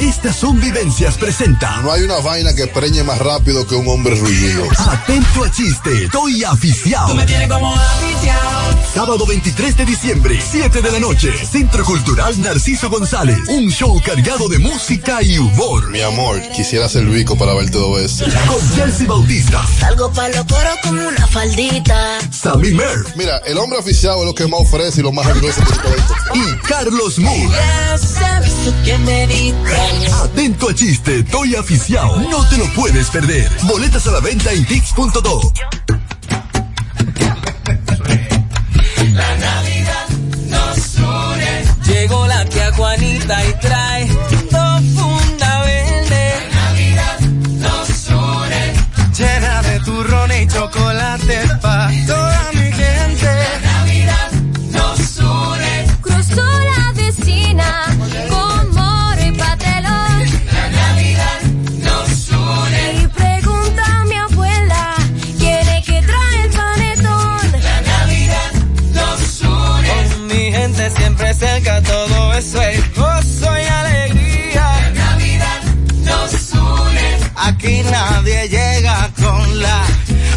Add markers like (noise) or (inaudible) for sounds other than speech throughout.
Estas son vivencias presentan. No hay una vaina que preñe más rápido que un hombre ruido. Atento a chiste, estoy aficiado. Tú me tienes como aficiado. Sábado 23 de diciembre, 7 de la noche, Centro Cultural Narciso González. Un show cargado de música y humor. Mi amor, quisiera ser Vico para ver todo eso. Con Jesse Bautista. Salgo para los coros como una faldita. Sammy Mer. Mira, el hombre aficiado es lo que más ofrece y lo más orgulloso que se Y Carlos Moore. Ya sabes tú que me diste. Atento a chiste, estoy aficiado. No te lo puedes perder. Boletas a la venta en Tix.do. La Navidad nos une. Llegó la tía Juanita y trae dos funda verde. La Navidad nos une. Llena de turrones y chocolate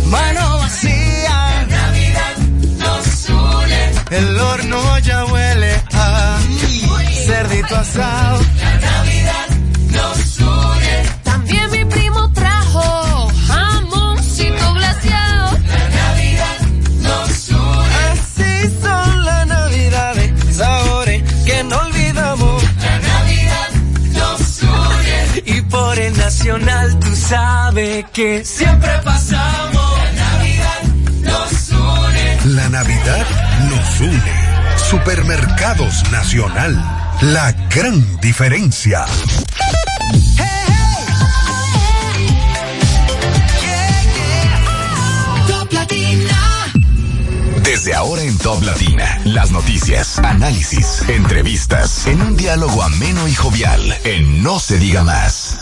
mano vacía. La Navidad nos une. El horno ya huele a cerdito asado. La Navidad sabes que siempre pasamos. La Navidad nos une. La Navidad nos une. Supermercados Nacional. La gran diferencia. Desde ahora en Top Latina, las noticias, análisis, entrevistas, en un diálogo ameno y jovial, en No se diga más.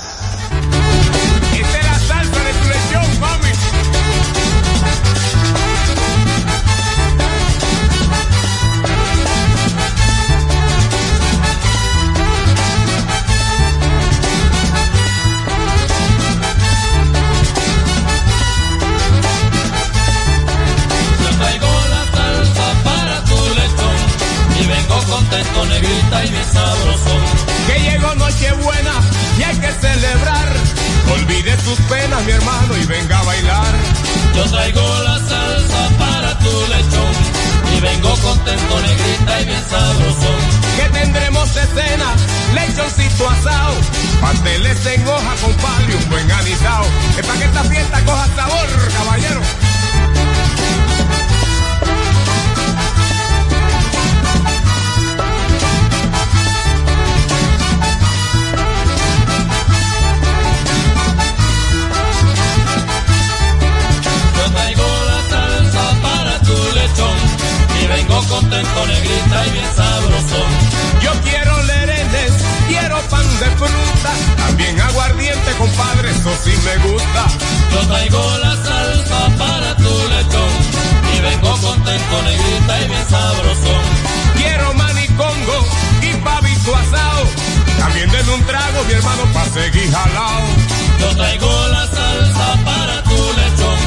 Olvide sus penas, mi hermano, y venga a bailar. Yo traigo la salsa para tu lechón y vengo contento, negrita y bien sabroso. Que tendremos de cena, lechoncito asado, pasteles en hoja con palo y un buen anisao. Es para que esta fiesta coja sabor, caballero. Contento, negrita y bien sabroso. Yo quiero lerenes, quiero pan de fruta, también aguardiente, compadre, eso sí me gusta. Yo traigo la salsa para tu lechón y vengo contento, negrita y bien sabroso. Quiero manicongo y pavito asado, también denme un trago, mi hermano, pa' seguir jalao. Yo traigo la salsa para tu lechón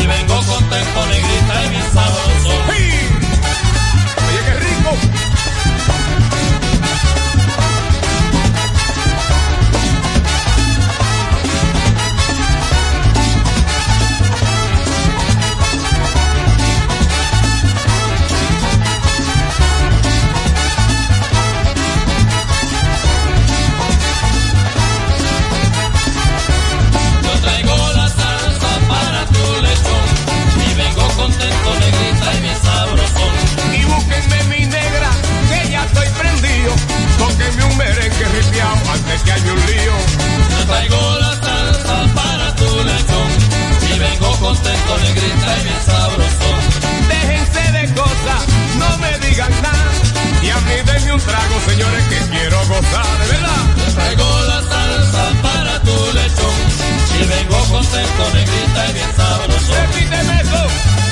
y vengo contento, negrita y bien sabroso. un merengue ripiao antes que haya un lío. Yo traigo la salsa para tu lechón y vengo contento, negrita y bien sabroso. Déjense de cosas, no me digan nada. Y a mí denme un trago, señores, que quiero gozar, de verdad. Yo traigo la salsa para tu lechón y vengo contento, negrita y bien sabroso. Repíteme eso.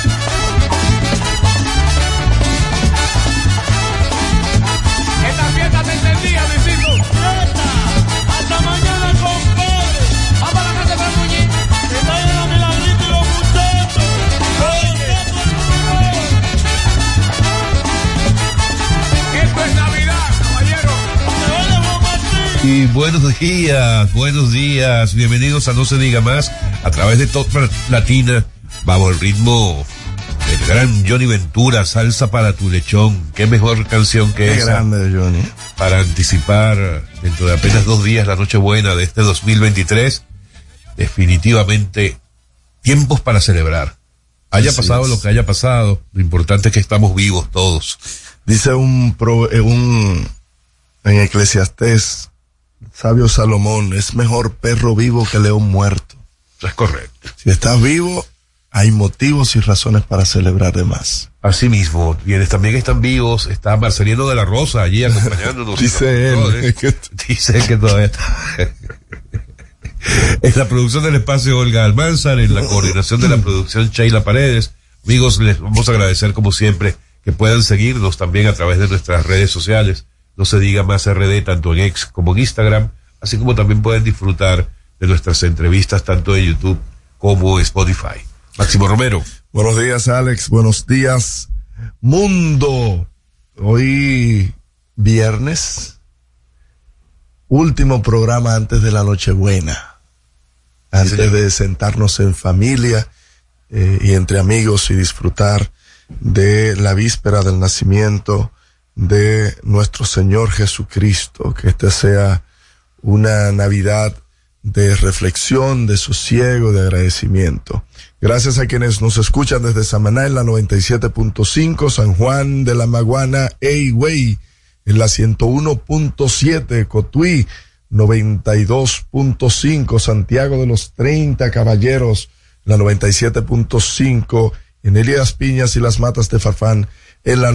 Buenos días, buenos días. Bienvenidos a No se diga más a través de Top Latina. Bajo el ritmo del gran Johnny Ventura, Salsa para tu lechón. Qué mejor canción que Qué esa grande de Johnny. para anticipar dentro de apenas dos días la Nochebuena de este 2023. Definitivamente tiempos para celebrar. Haya Así pasado es. lo que haya pasado, lo importante es que estamos vivos todos. Dice un, pro- eh, un en Eclesiastés, sabio Salomón, es mejor perro vivo que león muerto. Es correcto. Si estás vivo, hay motivos y razones para celebrar de más. Así mismo, quienes también están vivos, está Marcelino de la Rosa allí acompañándonos. (laughs) Dice él. (laughs) Dice que todavía está. (laughs) En la producción del espacio Olga Almanzar, en la coordinación de la producción Sheila Paredes. Amigos, les vamos a agradecer como siempre que puedan seguirnos también a través de nuestras redes sociales. No se diga más RD tanto en X como en Instagram, así como también pueden disfrutar de nuestras entrevistas tanto en YouTube como Spotify. Máximo Romero. Buenos días, Alex. Buenos días, mundo. Hoy, viernes, último programa antes de la Nochebuena. Antes de sentarnos en familia eh, y entre amigos y disfrutar de la víspera del nacimiento de nuestro Señor Jesucristo. Que esta sea una Navidad de reflexión, de sosiego, de agradecimiento. Gracias a quienes nos escuchan desde Samaná en la 97.5, San Juan de la Maguana, Eyway en la 101.7, Cotuí 92.5, Santiago de los 30 Caballeros, la 97.5, en Elías Piñas y las Matas de Farfán en la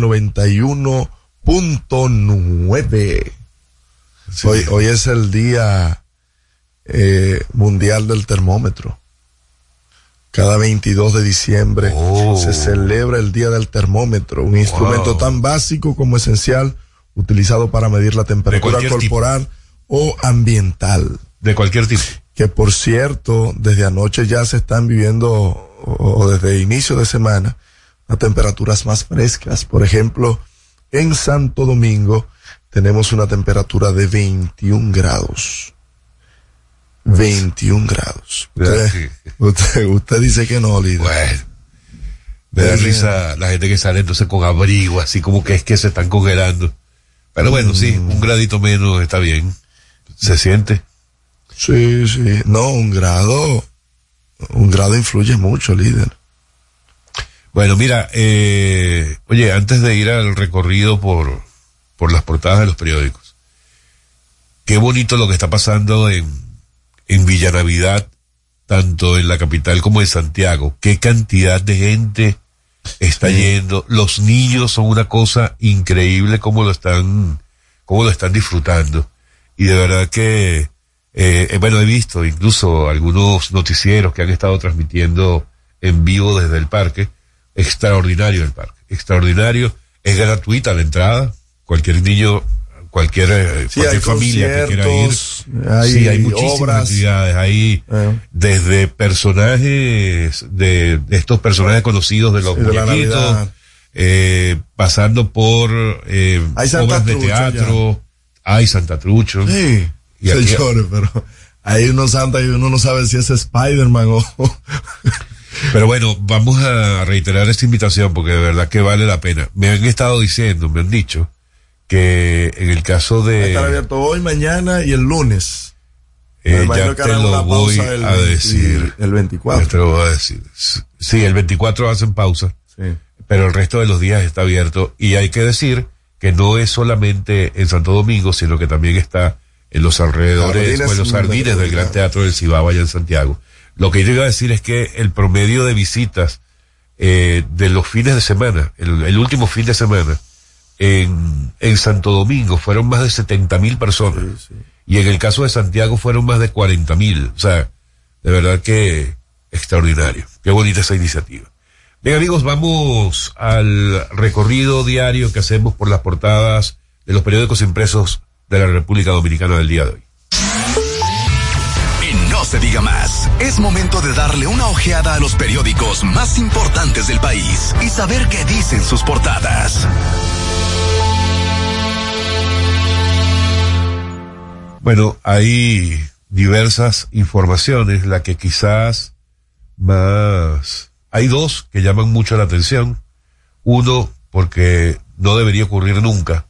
91.9. Hoy, hoy es el día eh, mundial del termómetro. Cada 22 de diciembre Oh. se celebra el día del termómetro, un instrumento tan básico como esencial utilizado para medir la temperatura tipo. corporal o ambiental. De cualquier tipo. Que por cierto, desde anoche ya se están viviendo, o, o desde inicio de semana, a temperaturas más frescas. Por ejemplo, en Santo Domingo tenemos una temperatura de 21 grados. 21 grados. Usted, Sí. usted, usted dice que no, líder. Bueno. Me da risa la gente que sale entonces con abrigo, así como que es que se están congelando. Pero bueno, sí, Mm. un gradito menos está bien. Se siente. Sí, sí. No, un grado, un grado influye mucho, líder. Bueno, mira, eh, oye, antes de ir al recorrido por, por las portadas de los periódicos, qué bonito lo que está pasando en, en Villa Navidad, tanto en la capital como en Santiago. Qué cantidad de gente está yendo. Los niños son una cosa increíble como lo están, cómo lo están disfrutando. Y de verdad que, eh, eh, bueno, he visto incluso algunos noticieros que han estado transmitiendo en vivo desde el parque. Extraordinario el parque. Extraordinario. Es gratuita la entrada. Cualquier niño, cualquier, eh, Sí, cualquier familia que quiera ir. hay sí, hay muchísimas obras. actividades. Hay Eh. desde personajes, de, de estos personajes conocidos de los Sí, muñequitos, eh, pasando por eh, Hay Santa obras de teatro, hay Santa Trucho. Sí, Y aquí- señores, pero hay unos santa y uno no sabe si es Spider-Man o... Pero bueno, vamos a reiterar esta invitación porque de verdad que vale la pena. Me han estado diciendo, me han dicho, que en el caso Va a de... estar abierto hoy, mañana y el lunes. eh, ya te lo voy el a 20 decir. el 24. Ya te lo voy a decir. Sí, el 24 hacen pausa. Sí. pero el resto de los días está abierto y hay que decir que no es solamente en Santo Domingo, sino que también está en los alrededores o en los jardines del Gran Teatro del Cibao allá en Santiago. Lo que yo iba a decir es que el promedio de visitas eh, de los fines de semana, el, el último fin de semana, en, en Santo Domingo fueron más de 70 mil personas. Y en el caso de Santiago fueron más de 40 mil. O sea, de verdad que extraordinario. Qué bonita esa iniciativa. Bien amigos, vamos al recorrido diario que hacemos por las portadas de los periódicos impresos de la República Dominicana del día de hoy. Se diga más. Es momento de darle una ojeada a los periódicos más importantes del país y saber qué dicen sus portadas. Bueno, hay diversas informaciones, la que quizás más... Hay dos que llaman mucho la atención. Uno, porque no debería ocurrir nunca,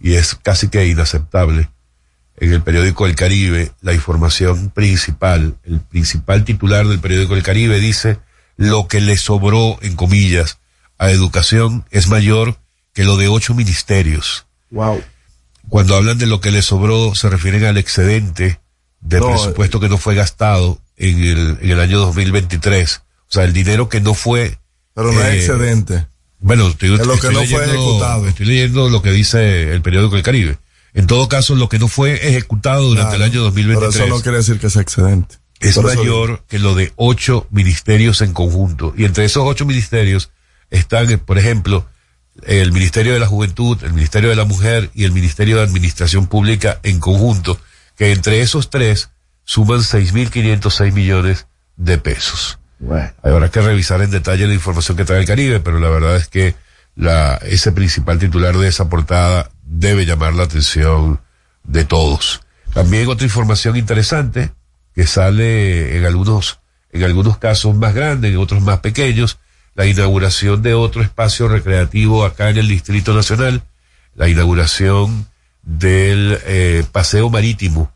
y es casi que inaceptable. En el periódico El Caribe, la información principal, el principal titular del periódico El Caribe dice, lo que le sobró, en comillas, a educación es mayor que lo de ocho ministerios. Wow. Cuando hablan de lo que le sobró, se refieren al excedente de No, presupuesto que no fue gastado en el, en el año 2023. O sea, el dinero que no fue... Pero no eh, es excedente. Bueno, estoy, Es lo que estoy no fue leyendo- ejecutado. Estoy leyendo lo que dice el periódico del Caribe. En todo caso, lo que no fue ejecutado durante Claro, el año Pero 2023 eso no quiere decir que sea excedente. es eso mayor que lo de ocho ministerios en conjunto. Y entre esos ocho ministerios están, eh, por ejemplo, el Ministerio de la Juventud, el Ministerio de la Mujer y el Ministerio de Administración Pública en conjunto, que entre esos tres suman 6.506 millones de pesos. Bueno. Habrá que revisar en detalle la información que trae el Caribe, pero la verdad es que la, ese principal titular de esa portada debe llamar la atención de todos. También otra información interesante que sale en algunos, en algunos casos más grandes, en otros más pequeños, la inauguración de otro espacio recreativo acá en el Distrito Nacional, la inauguración del eh, paseo marítimo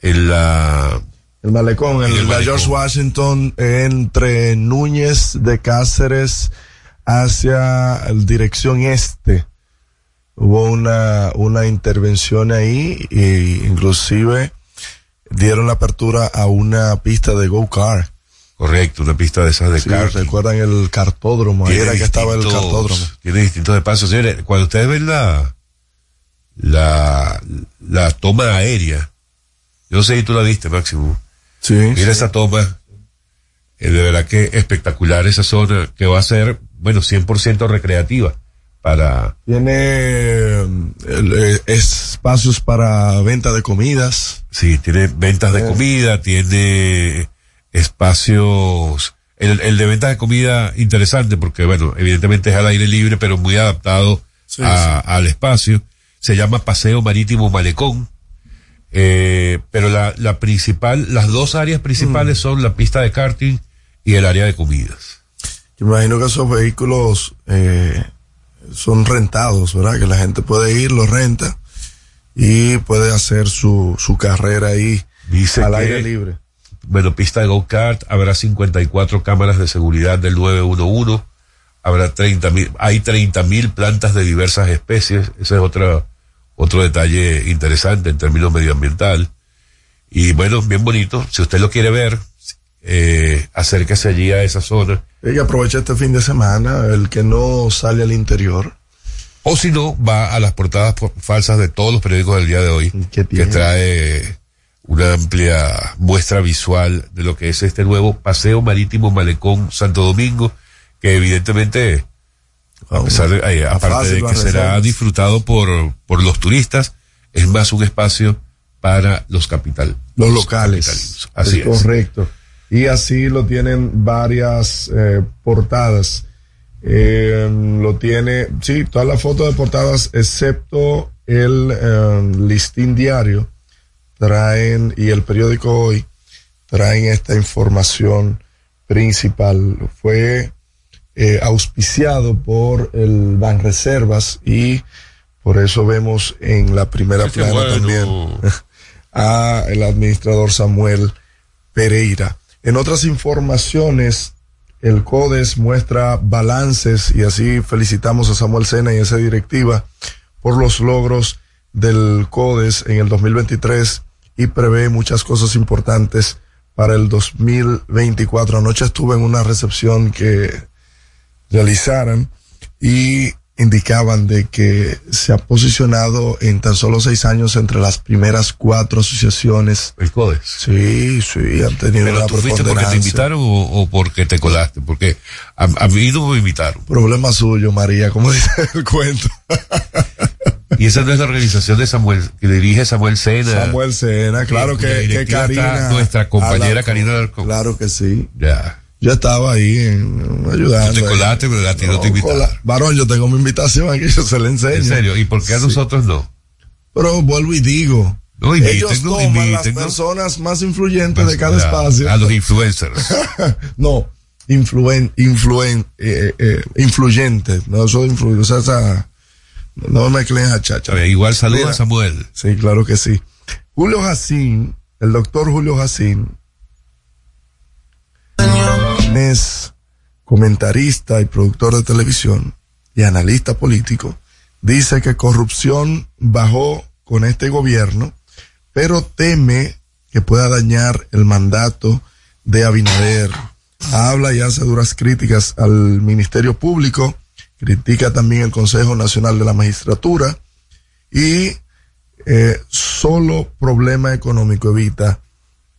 en la El malecón, En el, el la. George Washington entre Núñez de Cáceres hacia dirección este. Hubo una, una intervención ahí e inclusive dieron la apertura a una pista de go-kart. correcto, una pista de esas de Sí, karting. recuerdan el cartódromo, ahí era que estaba el cartódromo. Tiene distintos espacios. Señores, cuando ustedes ven la, la, la toma aérea, yo sé si tú la viste, Máximo. Sí, Mira esa toma. eh, de verdad que espectacular esa zona que va a ser, bueno, 100% recreativa para, Tiene eh, el, espacios para venta de comidas. sí, tiene ventas de Eh. comida, tiene espacios, el, el de ventas de comida interesante porque, bueno, evidentemente es al aire libre, pero muy adaptado Sí, a- al espacio. Se llama Paseo Marítimo Malecón. Eh, pero la, la principal, las dos áreas principales son la pista de karting y el área de comidas. Yo imagino que esos vehículos eh, son rentados, ¿verdad? Que la gente puede ir, los renta y puede hacer su, su carrera ahí Dice al que- aire libre. Bueno, pista de go-kart, habrá 54 cámaras de seguridad del 911, habrá 30 mil, hay 30 mil plantas de diversas especies, ese es otro, otro detalle interesante en términos medioambiental. Y bueno, bien bonito, si usted lo quiere ver, eh, acérquese allí a esa zona. Y aprovecha este fin de semana, el que no sale al interior. O si no, va a las portadas po- falsas de todos los periódicos del día de hoy, ¿Qué que trae una amplia muestra visual de lo que es este nuevo paseo marítimo Malecón Santo Domingo, que evidentemente, a pesar de, eh, aparte de que será disfrutado por, por los turistas, es más un espacio para los capital. Los locales. capitalinos. Así es. Correcto. Y así lo tienen varias eh, portadas. Eh, lo tiene, sí, todas las fotos de portadas, excepto el eh, listín diario, traen, y el periódico hoy, traen esta información principal. Fue eh, auspiciado por el Banreservas y por eso vemos en la primera Qué plana bueno. también (laughs) a el administrador Samuel Pereira. En otras informaciones, el CODES muestra balances y así felicitamos a Samuel Sena y a esa directiva por los logros del CODES en el 2023 y prevé muchas cosas importantes para el 2024. Anoche estuve en una recepción que realizaran y indicaban de que se ha posicionado en tan solo seis años entre las primeras cuatro asociaciones. El CODES. Sí, sí, han tenido Pero una tú fuiste porque te invitaron o, o porque te colaste, porque a, a mí no me invitaron. Problema suyo, María, como dice (laughs) el cuento. Y esa no es la organización de Samuel, que dirige Samuel Sena. Samuel Sena, claro la que, que está Karina. nuestra compañera Alarcón. Karina Alarcón. Claro que sí. Ya. Yo estaba ahí en, ayudando. Tú te colaste, pero a ti no te invitaron. Varón, yo tengo mi invitación aquí, (laughs) yo se la enseño. En serio, ¿y por qué a nosotros no? Pero vuelvo y digo, No, Ellos inviten, no, toman las ¿no? personas más influyentes de cada A- espacio. A los influencers. (laughs) no, influen, influen, eh, eh, influyentes. No, eso de influ- o sea, esa- no me mezclen a chacha. Ver, igual saluda a Samuel. Sí, claro que sí. Julio Jacín, el doctor Julio Jacín, es comentarista y productor de televisión y analista político, dice que corrupción bajó con este gobierno, pero teme que pueda dañar el mandato de Abinader. Habla y hace duras críticas al Ministerio Público, critica también el Consejo Nacional de la Magistratura y eh, solo problema económico evita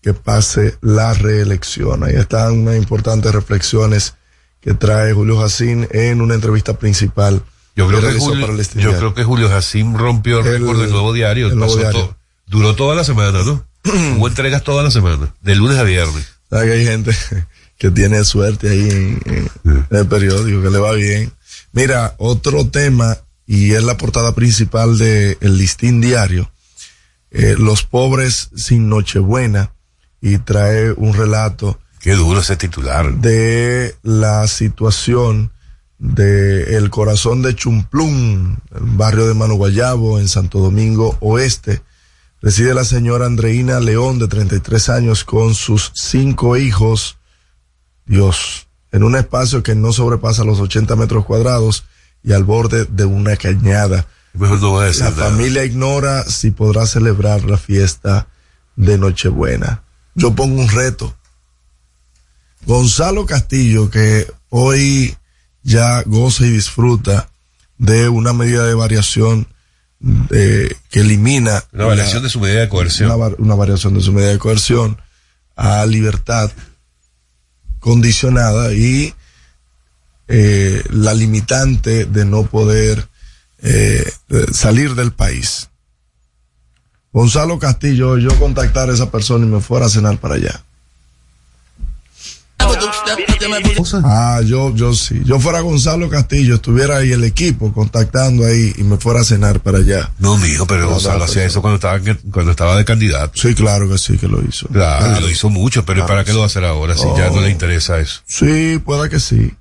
que pase la reelección. Ahí están unas importantes reflexiones que trae Julio Jacín en una entrevista principal. Yo creo, que Julio, para el yo creo que Julio Jacín rompió el, récord del nuevo diario. el Nuevo Pasó Diario. to- duró toda la semana, ¿no? (clears throat) Hubo entregas toda la semana, de lunes a viernes. ¿Sabe que hay gente (laughs) que tiene suerte ahí en, en- en el periódico, que le va bien. Mira, otro tema, y es la portada principal de El Listín Diario, eh, Los pobres sin Nochebuena, y trae un relato Qué duro ese titular. de la situación de el corazón de Chumplum, el barrio de Mano Guayabo, en Santo Domingo Oeste. Reside la señora Andreina León, de 33 años, con sus cinco hijos. Dios, en un espacio que no sobrepasa los 80 metros cuadrados y al borde de una cañada. La familia ignora si podrá celebrar la fiesta de Nochebuena. Yo pongo un reto. Gonzalo Castillo, que hoy ya goza y disfruta de una medida de variación de- que elimina Una variación de su medida de coerción. una, var- una variación de su medida de coerción a libertad condicionada y eh, la limitante de no poder eh, salir del país. Gonzalo Castillo, yo contactar a esa persona y me fuera a cenar para allá. Ah, yo, yo sí. Yo fuera Gonzalo Castillo, estuviera ahí el equipo contactando ahí y me fuera a cenar para allá. No, mijo, pero No, Gonzalo hacía eso cuando estaba, cuando estaba de candidato. Sí, claro que sí que lo hizo. Claro, lo hizo mucho, pero ¿para qué lo va a hacer ahora si ya no le interesa eso? Sí, pueda que sí.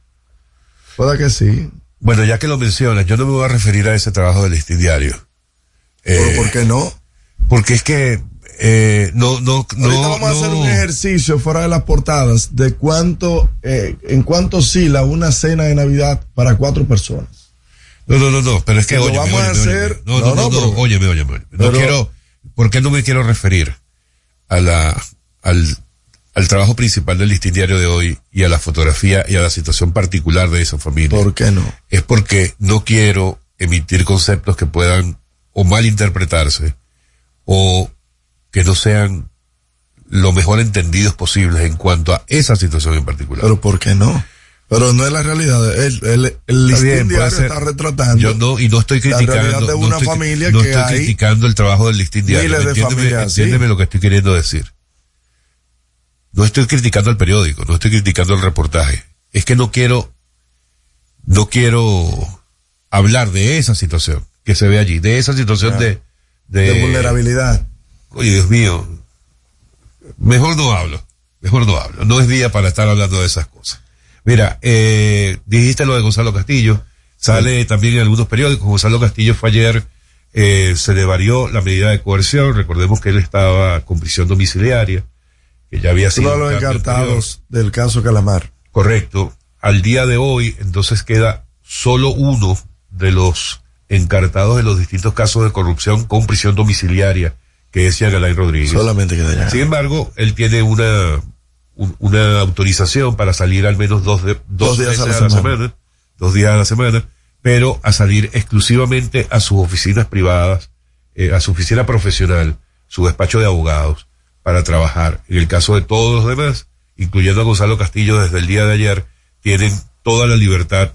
Pueda que sí. Bueno, ya que lo mencionas, yo no me voy a referir a ese trabajo del listín diario. Pero Eh, ¿por qué no? Porque es que eh, no, no, no. Ahorita vamos a hacer un ejercicio fuera de las portadas de cuánto, eh, en cuánto oscila una cena de Navidad para cuatro personas. No, no, no, no, pero es que óyeme, vamos a hacer- óyeme. No, no, no, no, no, óyeme, óyeme. No pero- quiero, ¿por qué no me quiero referir a la, al, al trabajo principal del listín diario de hoy y a la fotografía y a la situación particular de esa familia? ¿Por qué no? es porque no quiero emitir conceptos que puedan o malinterpretarse o que no sean lo mejor entendidos posibles en cuanto a esa situación en particular. Pero ¿por qué no? Pero no es la realidad. El, el, el Está bien, puede diario ser. está retratando. Yo no, y no estoy la criticando. realidad de no una estoy- familia no que estoy hay criticando el trabajo del listín diario. de Entiéndeme, entiéndeme lo que estoy queriendo decir. No estoy criticando el periódico, no estoy criticando el reportaje. Es que no quiero, no quiero hablar de esa situación que se ve allí, de esa situación de, de, de vulnerabilidad. Oye, Dios mío, mejor no hablo, mejor no hablo. No es día para estar hablando de esas cosas. Mira, eh, dijiste lo de Gonzalo Castillo, sale también en algunos periódicos. Gonzalo Castillo fue ayer, eh, se le varió la medida de coerción. Recordemos que él estaba con prisión domiciliaria, que ya había sido. Uno de los encartados del caso Calamar. Correcto. Al día de hoy, entonces queda solo uno de los encartados de los distintos casos de corrupción con prisión domiciliaria, que es Yagalay Rodríguez. Solamente queda allá. Sin embargo, él tiene una, un- una autorización para salir al menos dos, de, dos, Dos días a la semana. dos días a la semana, pero a salir exclusivamente a sus oficinas privadas, eh, a su oficina profesional, su despacho de abogados, para trabajar. En el caso de todos los demás, incluyendo a Gonzalo Castillo desde el día de ayer, tienen toda la libertad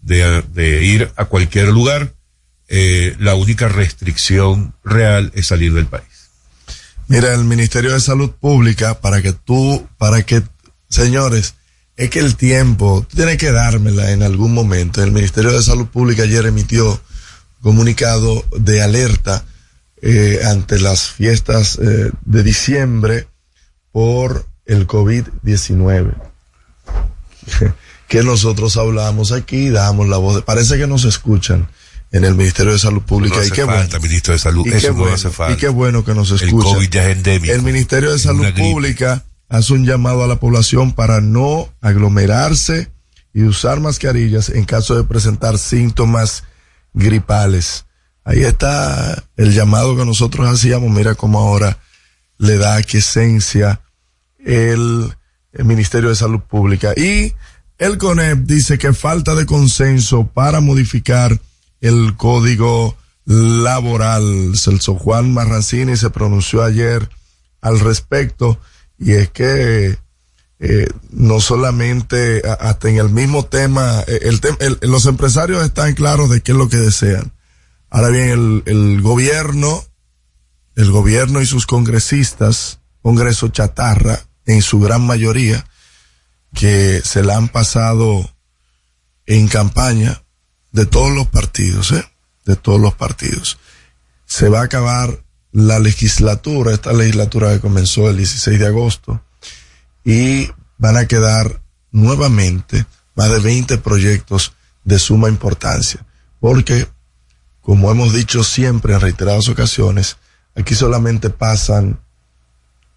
de, de ir a cualquier lugar. Eh, la única restricción real es salir del país. Mira, el Ministerio de Salud Pública, para que tú, para que, señores, es que el tiempo, tú tienes que dármela en algún momento. El Ministerio de Salud Pública ayer emitió comunicado de alerta eh, ante las fiestas eh, de diciembre por el COVID-19. (laughs) que nosotros hablamos aquí, damos la voz, parece que nos escuchan en el Ministerio de Salud Pública. No y qué falta, bueno. ministro de Salud, Y eso qué no bueno, hace falta. Y qué bueno que nos El escuchan. COVID ya es endémico. El Ministerio de Salud. Pública hace un llamado a la población para no aglomerarse y usar mascarillas en caso de presentar síntomas gripales. Ahí está el llamado que nosotros hacíamos. Mira cómo ahora le da esencia el, el Ministerio de Salud Pública. Y el CONEP dice que falta de consenso para modificar el código laboral. Celso Juan Marrancini se pronunció ayer al respecto y es que eh, no solamente hasta en el mismo tema, eh, el- los empresarios están claros de qué es lo que desean. Ahora bien, el, el gobierno, el gobierno y sus congresistas, Congreso Chatarra, en su gran mayoría, que se la han pasado en campaña de todos los partidos, ¿eh? De todos los partidos. Se va a acabar la legislatura, esta legislatura que comenzó el 16 de agosto, y van a quedar nuevamente más de 20 proyectos de suma importancia, porque, como hemos dicho siempre en reiteradas ocasiones, aquí solamente pasan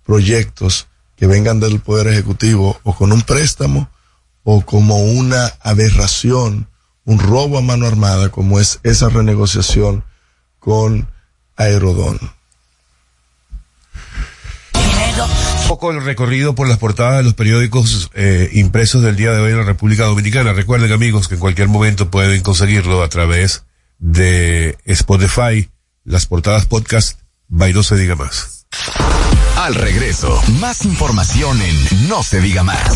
proyectos que vengan del Poder Ejecutivo o con un préstamo o como una aberración, un robo a mano armada, como es esa renegociación con Aerodón. Un poco el recorrido por las portadas de los periódicos eh, impresos del día de hoy en la República Dominicana. Recuerden amigos que en cualquier momento pueden conseguirlo a través de Spotify, las portadas podcast, by no se diga más. Al regreso, más información en No se diga más.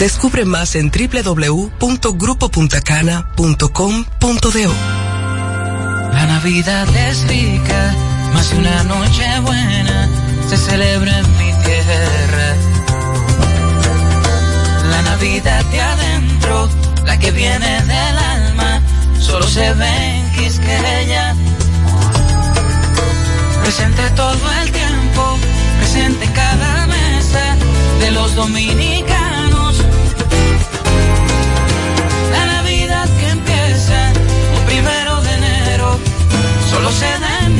Descubre más en www.grupopuntacana.com.do. La Navidad es rica, más una noche buena se celebra en mi tierra. La Navidad de adentro, la que viene del alma, solo se ve en Quisqueya. Presente todo el tiempo, presente en cada mesa de los dominicanos. Solo se da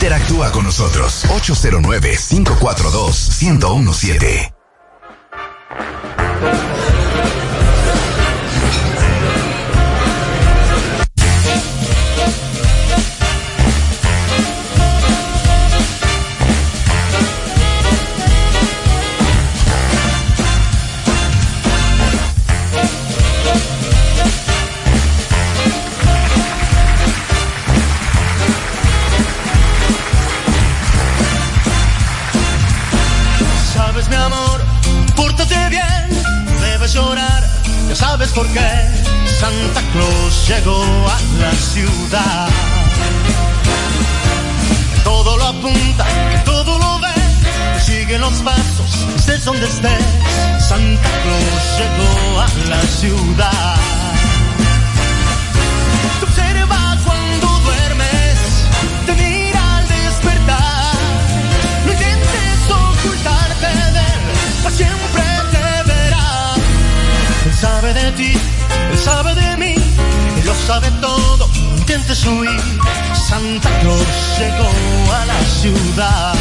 Interactúa con nosotros 809-542-1017. Llegó a la ciudad. Todo lo apunta, todo lo ve, sigue los pasos, estés donde estés. Santa Claus llegó a la ciudad. Te observa cuando duermes, te mira al despertar. No intentes ocultarte de él, pues siempre te verá. Él sabe de ti, él sabe de mí, lo sabe todo. Intentes huir. Santa Claus llegó a la ciudad.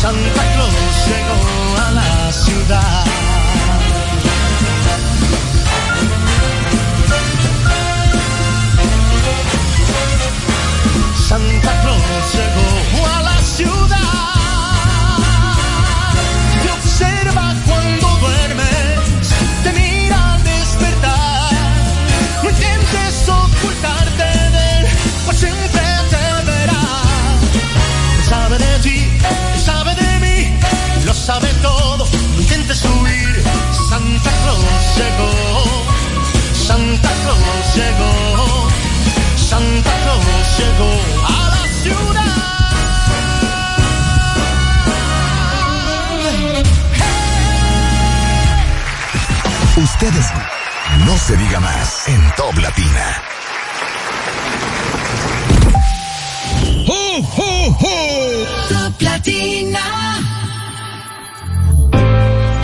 Santa Claus llegó a la ciudad. Santa Claus llegó a la ciudad. Sabe todo. No intentes huir. Santa Claus llegó, Santa Claus llegó, Santa Claus llegó a la ciudad. Ustedes no se diga más en Top Latina.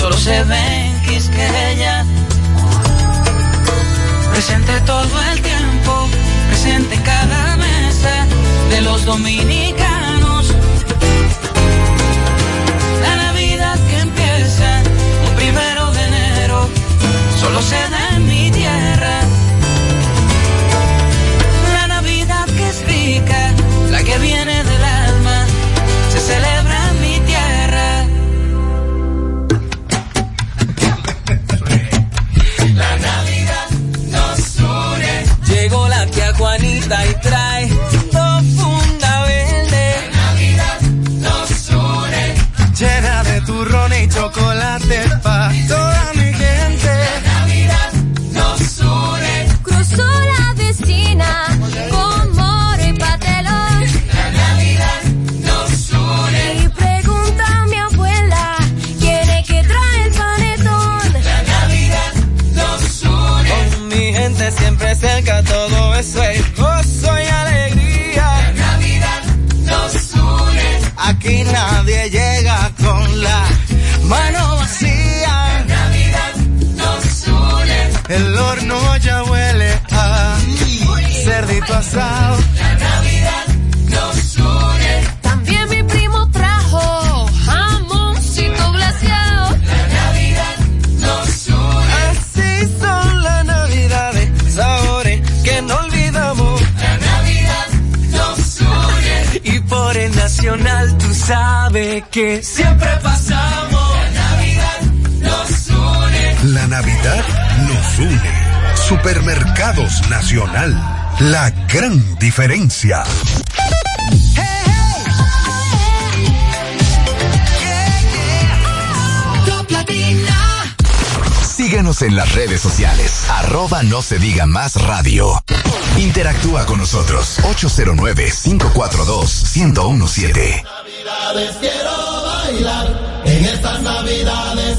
solo se ve en Quisqueya. Presente todo el tiempo, presente en cada mesa de los dominicanos. La Navidad que empieza un primero de enero, solo se da Y trae dos funda verde. La Navidad nos une. Llena de turrón y chocolate pa' cerdito asado. La Navidad nos une. También mi primo trajo jamoncito glaseado. La Navidad nos une. Así son las navidades, sabores que no olvidamos. La Navidad nos une. Y por el nacional tú sabes que siempre pasamos. La Navidad nos une. La Navidad nos une. Supermercados Nacional. La gran diferencia. Síguenos en las redes sociales. Arroba no se diga más radio. Interactúa con nosotros. 809-542-1017. Navidades quiero bailar, en estas navidades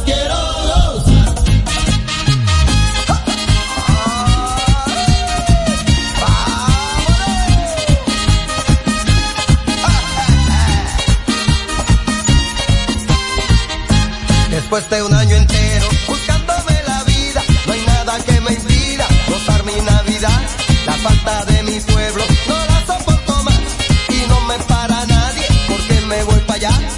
Después de un año entero buscándome la vida, no hay nada que me impida gozar mi Navidad. La falta de mi pueblo no la soporto más y no me para nadie porque me voy para allá.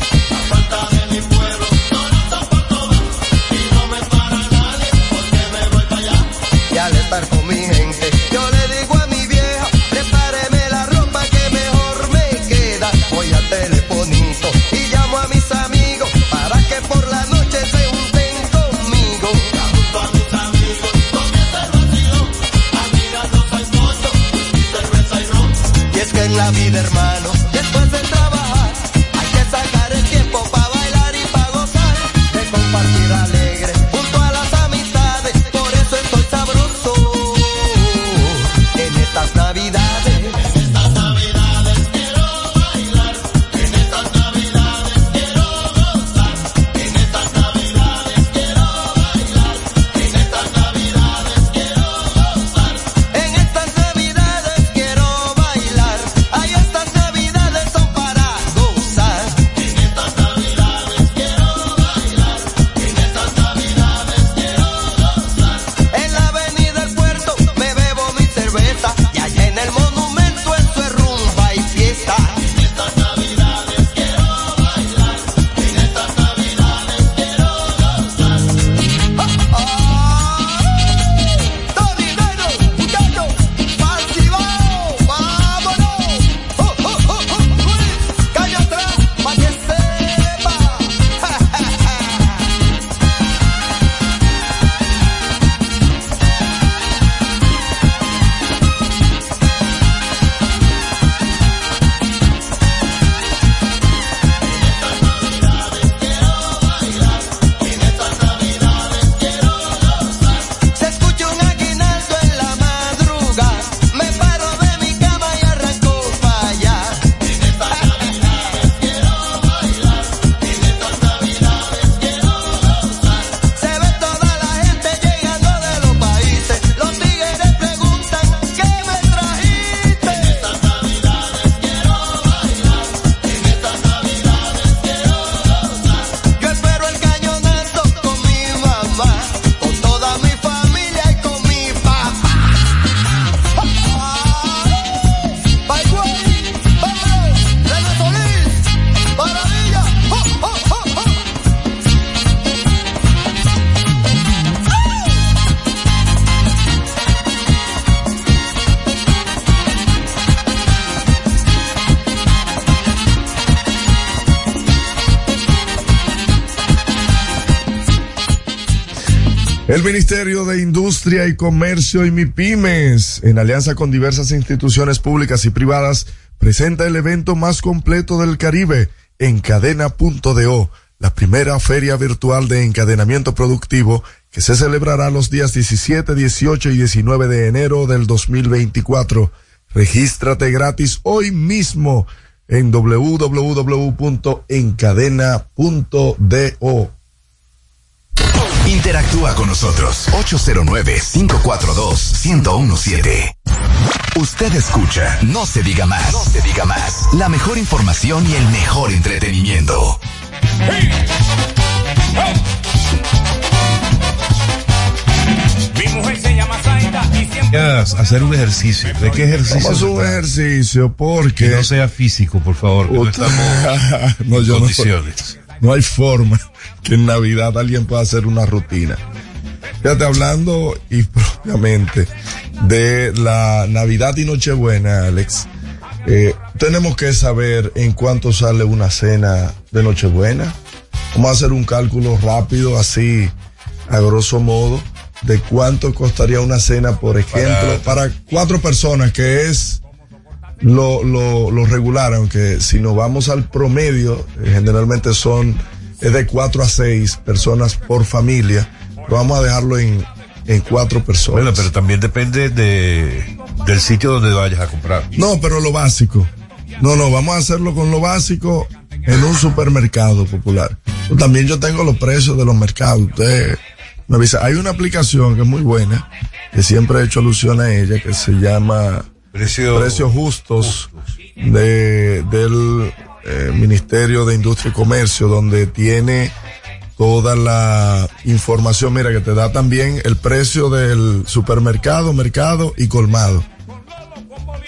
El Ministerio de Industria y Comercio y MIPIMES, en alianza con diversas instituciones públicas y privadas, presenta el evento más completo del Caribe, Encadena.do, la primera feria virtual de encadenamiento productivo que se celebrará los días 17, 18 y 19 de enero del 2024. Regístrate gratis hoy mismo en www.encadena.do. Interactúa con nosotros 809-542-1017. Usted escucha, no se diga más, no se diga más. La mejor información y el mejor entretenimiento. Mi mujer se llama Zaida y siempre. Ya, hacer un ejercicio. ¿De qué ejercicio? Vamos un ejercicio porque... Que no sea físico, por favor. que no estamos (laughs) No, en yo no- condiciones. No hay forma que en Navidad alguien pueda hacer una rutina. Fíjate, hablando y (laughs) propiamente de la Navidad y Nochebuena, Alex, eh, tenemos que saber en cuánto sale una cena de Nochebuena. Vamos a hacer un cálculo rápido, así, a grosso modo, de cuánto costaría una cena, por ejemplo, para cuatro personas, que es lo, lo, lo regular, aunque si nos vamos al promedio, eh, generalmente son es de cuatro a seis personas por familia, pero vamos a dejarlo en, en cuatro personas. Bueno, pero también depende de, del sitio donde vayas a comprar. No, pero lo básico. No, no, vamos a hacerlo con lo básico en un supermercado popular. También yo tengo los precios de los mercados. Usted me avisa. Hay una aplicación que es muy buena, que siempre he hecho alusión a ella, que se llama Precio- Precios Justos de, del eh, Ministerio de Industria y Comercio, donde tiene toda la información, mira, que te da también el precio del supermercado, mercado y colmado.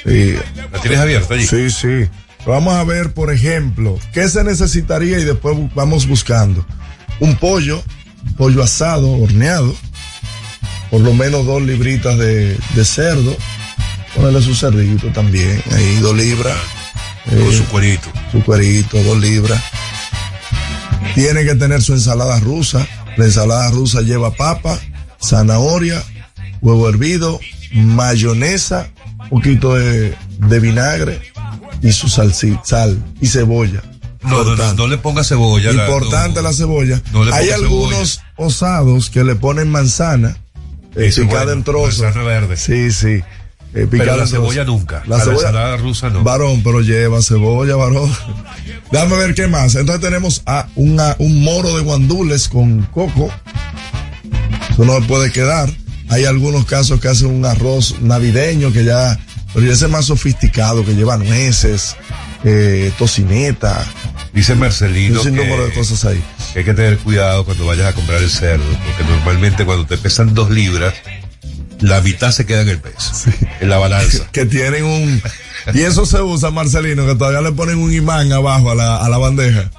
Sí. ¿La tienes abierta allí? Sí, sí. Vamos a ver, por ejemplo, qué se necesitaría y después vamos buscando. Un pollo, pollo asado, horneado, por lo menos dos libritas de, de cerdo. Ponele su cerdito también, ahí dos libras. Con Eh, su cuerito. su cuerito, dos libras. Tiene que tener su ensalada rusa. La ensalada rusa lleva papa, zanahoria, huevo hervido, mayonesa, un poquito de, de vinagre y su sal y cebolla. No, no, no, le pongas cebolla. la- Importante no. la cebolla. Hay algunos osados que le ponen manzana eh, picada bueno, en trozos. verde. Sí, sí. Eh, Pero la cebolla nunca. La cebolla. ensalada rusa no. Varón, pero lleva cebolla, varón. (laughs) Déjame ver qué más. Entonces tenemos a una- un moro de guandules con coco. Eso no puede quedar. Hay algunos casos que hacen un arroz navideño que ya, pero ese es más sofisticado, que lleva nueces, eh, tocineta. Dice Marcelino Un que, sinnúmero de cosas ahí. que hay que tener cuidado cuando vayas a comprar el cerdo, porque normalmente cuando te pesan dos libras, la mitad se queda en el peso, en la balanza. (laughs) que tienen un... Y eso se usa, Marcelino, que todavía le ponen un imán abajo a la, a la bandeja.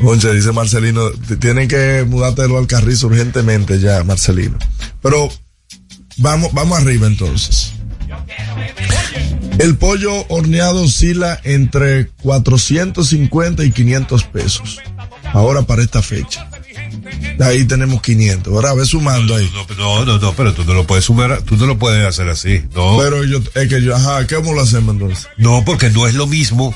Conche, dice Marcelino, tienen que mudártelo al carrizo urgentemente ya, Marcelino. Pero vamos, vamos arriba entonces. El pollo horneado oscila entre 450 y 500 pesos. Ahora para esta fecha. Ahí tenemos 500. Ahora ve sumando ahí. No, no, no, pero tú no lo puedes sumar, tú no lo puedes hacer así, no. Pero yo, es que yo, ajá, ¿cómo lo hacemos entonces? No, porque no es lo mismo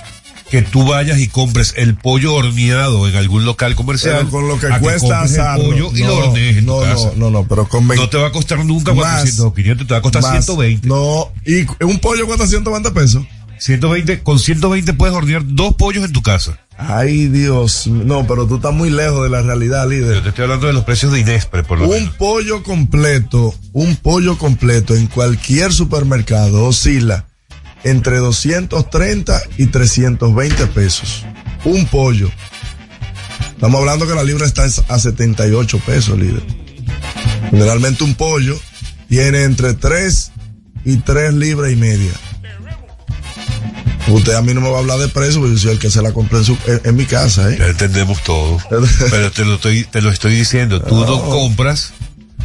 que tú vayas y compres el pollo horneado en algún local comercial. Pero con lo que a cuesta compres el asarlo. pollo y No, lo hornees en no, tu casa. no, no, no, pero con No te va a costar nunca 400 o 500, te va a costar más. 120. No, y un pollo cuesta 120 pesos. 120, con 120 puedes hornear dos pollos en tu casa. Ay, Dios. No, pero tú estás muy lejos de la realidad, líder. Yo te estoy hablando de los precios de Inespre, por lo Un menos. pollo completo, un pollo completo en cualquier supermercado oscila entre 230 y 320 pesos. Un pollo. Estamos hablando que la libra está a 78 pesos, líder. Generalmente un pollo tiene entre 3 y 3 libras y media. Usted a mí no me va a hablar de precio, porque yo soy el que se la compré en, su- en- en mi casa, ¿eh? Ya entendemos todo. (laughs) pero te lo estoy, te lo estoy diciendo. Tú no compras,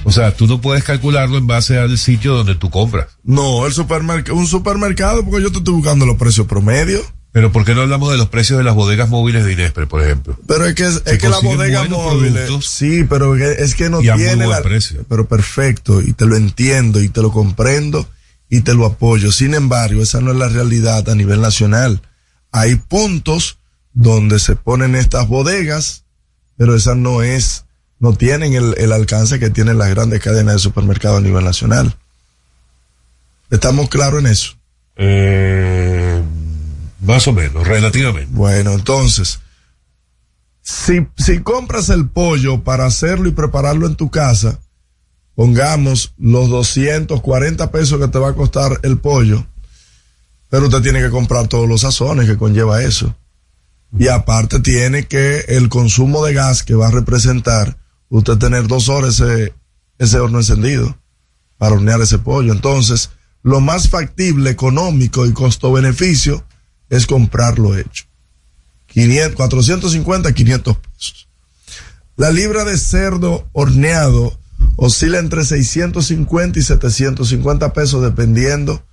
o sea, tú no puedes calcularlo en base al sitio donde tú compras. No, el supermercado, un supermercado, porque yo te estoy buscando los precios promedio. Pero ¿por qué no hablamos de los precios de las bodegas móviles de Inespre, por ejemplo? Pero es que, es, que la consiguen bodega buenos móvil, productos sí, pero es que- no y a muy tiene buen la, precio. pero perfecto, y te lo entiendo, y te lo comprendo, y te lo apoyo. Sin embargo, esa no es la realidad a nivel nacional. Hay puntos donde se ponen estas bodegas, pero esas no es, no tienen el, el alcance que tienen las grandes cadenas de supermercados a nivel nacional. ¿Estamos claros en eso? Eh, más o menos, relativamente. Bueno, entonces, si, si compras el pollo para hacerlo y prepararlo en tu casa, pongamos los 240 pesos que te va a costar el pollo, pero usted tiene que comprar todos los sazones que conlleva eso. Y aparte tiene que el consumo de gas que va a representar usted tener dos horas ese, horno encendido para hornear ese pollo. Entonces, lo más factible, económico y costo-beneficio es comprarlo hecho. 500, 450, 500 pesos. La libra de cerdo horneado oscila entre 650 y 750 pesos dependiendo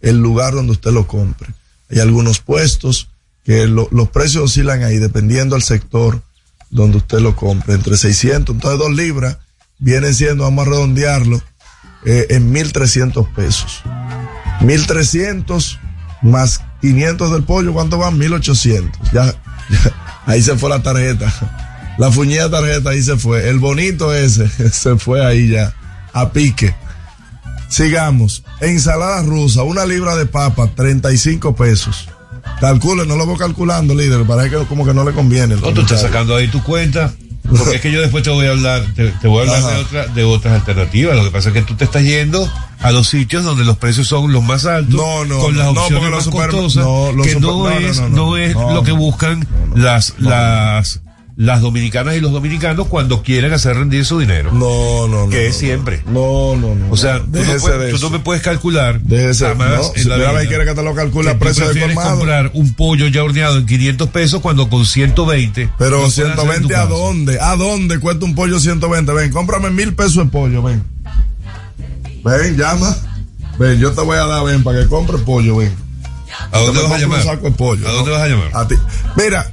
el lugar donde usted lo compre. Hay algunos puestos que lo- los precios oscilan ahí dependiendo del sector donde usted lo compre. Entre 600, entonces dos libras vienen siendo, vamos a redondearlo, eh, en 1300 pesos. 1300 más 500 del pollo, ¿cuánto van? 1800. Ya, ya, ahí se fue la tarjeta. La fuñida tarjeta ahí se fue. El bonito ese (laughs) se fue ahí ya. A pique. Sigamos. Ensalada rusa, una libra de papa, 35 pesos. Calcule, no lo voy calculando, líder. Parece que como que no le conviene. No, tú estás sacando ahí tu cuenta. Porque es que yo después te voy a hablar, te, te voy a hablar Ajá. de, otra- de otras alternativas. Lo que pasa es que tú te estás yendo a los sitios donde los precios son los más altos. No, no, con las no, opciones porque los más costosas. no, los que super- no, no, no, es, no, no, no, es no, lo que buscan las, las, las dominicanas y los dominicanos cuando quieren hacer rendir su dinero. No, no, no. Que no, es siempre. No, no, no. O sea, tú no, puedes- de tú no me puedes calcular Déjese, no, en si la primera vez que te lo calcule a que tú precio de comprar un pollo ya horneado en 500 pesos cuando con 120 Pero lo puedes hacer en tu 120 a dónde? ¿A dónde cuesta un pollo 120? Ven, cómprame mil pesos de pollo, ven. Ven, llama. Ven, yo te voy a dar, ven, para que compre pollo, ven. ¿A dónde vas a llamar? Un saco de pollo. ¿A dónde vas a llamar? A ti. Mira,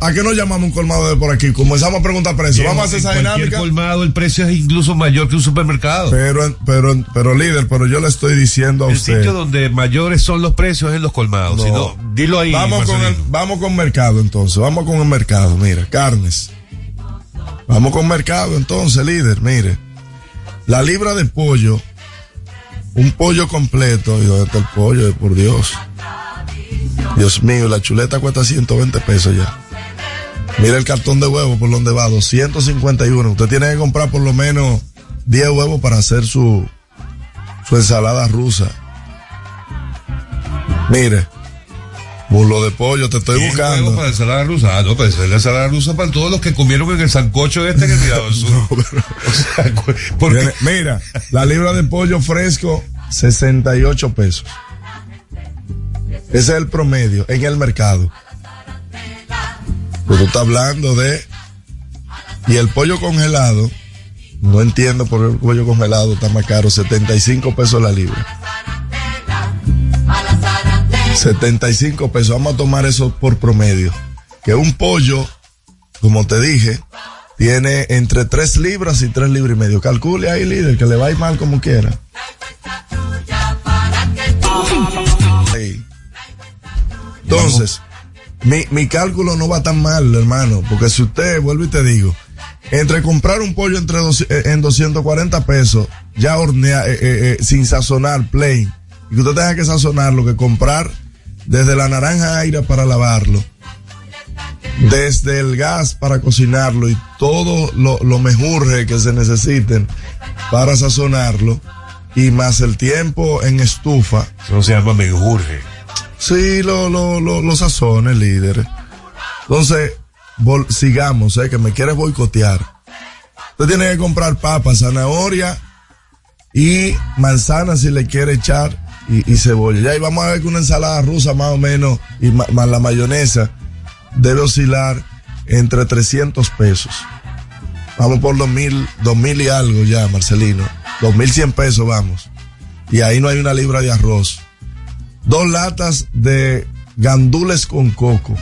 ¿a qué nos llamamos un colmado de por aquí? Comenzamos a preguntar precios. Vamos a hacer esa dinámica. colmado el precio es incluso mayor que un supermercado. Pero, pero, pero líder, pero yo le estoy diciendo a el usted. sitio donde mayores son los precios es en los colmados. No. Si no, dilo ahí. Vamos con, el, vamos con mercado entonces, vamos con el mercado, mira, carnes. Vamos con mercado entonces, líder, mire. La libra de pollo, un pollo completo, y dónde está el pollo, por Dios. Dios mío, la chuleta cuesta 120 pesos ya. Mira el cartón de huevo por donde va, 251. Usted tiene que comprar por lo menos 10 huevos para hacer su, su ensalada rusa. Mire, Burlo de pollo, te estoy ¿Qué buscando. para ensalada rusa? Ah, no, pues es la ensalada rusa para todos los que comieron en el sancocho este en el Mirado del Sur. (laughs) O sea, cu- porque mira, la libra de pollo fresco, 68 pesos. Ese es el promedio en el mercado. Pero tú estás hablando de. Y el pollo congelado, no entiendo por qué el pollo congelado está más caro, 75 pesos la libra. 75 pesos, vamos a tomar eso por promedio. Que un pollo, como te dije, tiene entre 3 libras y 3 libras y medio. Calcule ahí, líder, que le va a ir mal como quiera. Entonces, mi, mi cálculo no va tan mal, hermano, porque si usted, vuelvo y te digo, entre comprar un pollo entre dos- eh, en 240 pesos, ya hornear, eh, eh, sin sazonar, plain, y que usted tenga que sazonarlo, que comprar desde la naranja aire para lavarlo, desde el gas para cocinarlo y todo lo, lo mejurje que se necesiten para sazonarlo, y más el tiempo en estufa. Eso se llama menjurje. Sí, lo, lo, lo, los sazones, líder. Entonces, sigamos, eh, que me quieres boicotear. Usted tiene que comprar papas, zanahoria y manzana si le quiere echar y, cebolla. Ya, y vamos a ver que una ensalada rusa más o menos y más la mayonesa debe oscilar entre 300 pesos. Vamos por dos mil, dos mil y algo ya, Marcelino. Dos mil cien pesos vamos. Y ahí no hay una libra de arroz. Dos latas de gandules con coco.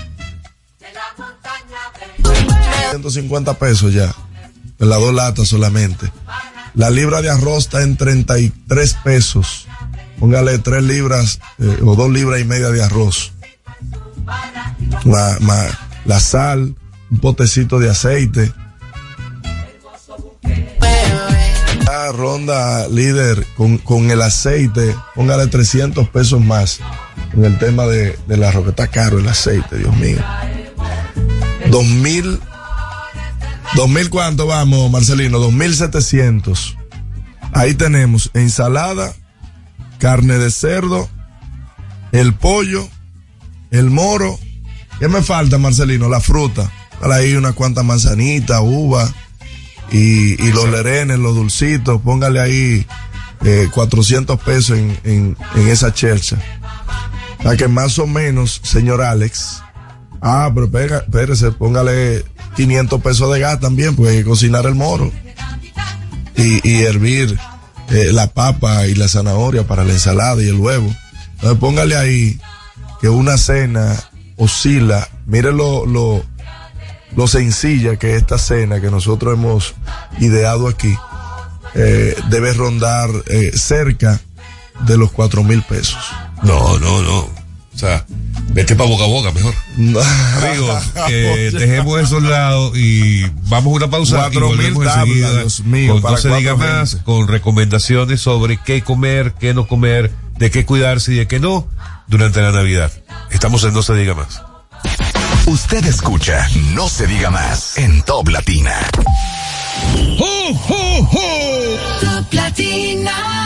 150 pesos ya. En las dos latas solamente. La libra de arroz está en 33 pesos. Póngale tres libras eh, o dos libras y media de arroz. La, la sal, un potecito de aceite. La ronda líder con, con el aceite, póngale 300 pesos más. En el tema de, del arroz, que está caro el aceite, Dios mío. 2000, 2000 cuánto vamos, Marcelino, 2700. Ahí tenemos ensalada, carne de cerdo, el pollo, el moro. ¿Qué me falta, Marcelino? La fruta. Para ahí unas cuantas manzanitas, uva y, y los lerenes, los dulcitos. Póngale ahí eh, 400 pesos en, en, en esa chercha. O sea que más o menos, señor Alex. Ah, pero pega, espérese, póngale 500 pesos de gas también, porque hay que cocinar el moro. Y, y hervir eh, la papa y la zanahoria para la ensalada y el huevo. Entonces póngale ahí que una cena oscila. Mire lo, lo, lo sencilla que es esta cena que nosotros hemos ideado aquí. eh, debe rondar eh, cerca de los cuatro mil pesos. No, no, no. O sea, vete para boca a boca mejor. (laughs) Amigos, que dejemos eso al lado y vamos a una pausa. Cuatro mil tablas, Dios mío, con para No se diga más, con recomendaciones sobre qué comer, qué no comer, de qué cuidarse y de qué no durante la Navidad. Estamos en No se diga más. Usted escucha No se diga más en Top Latina. Top Latina.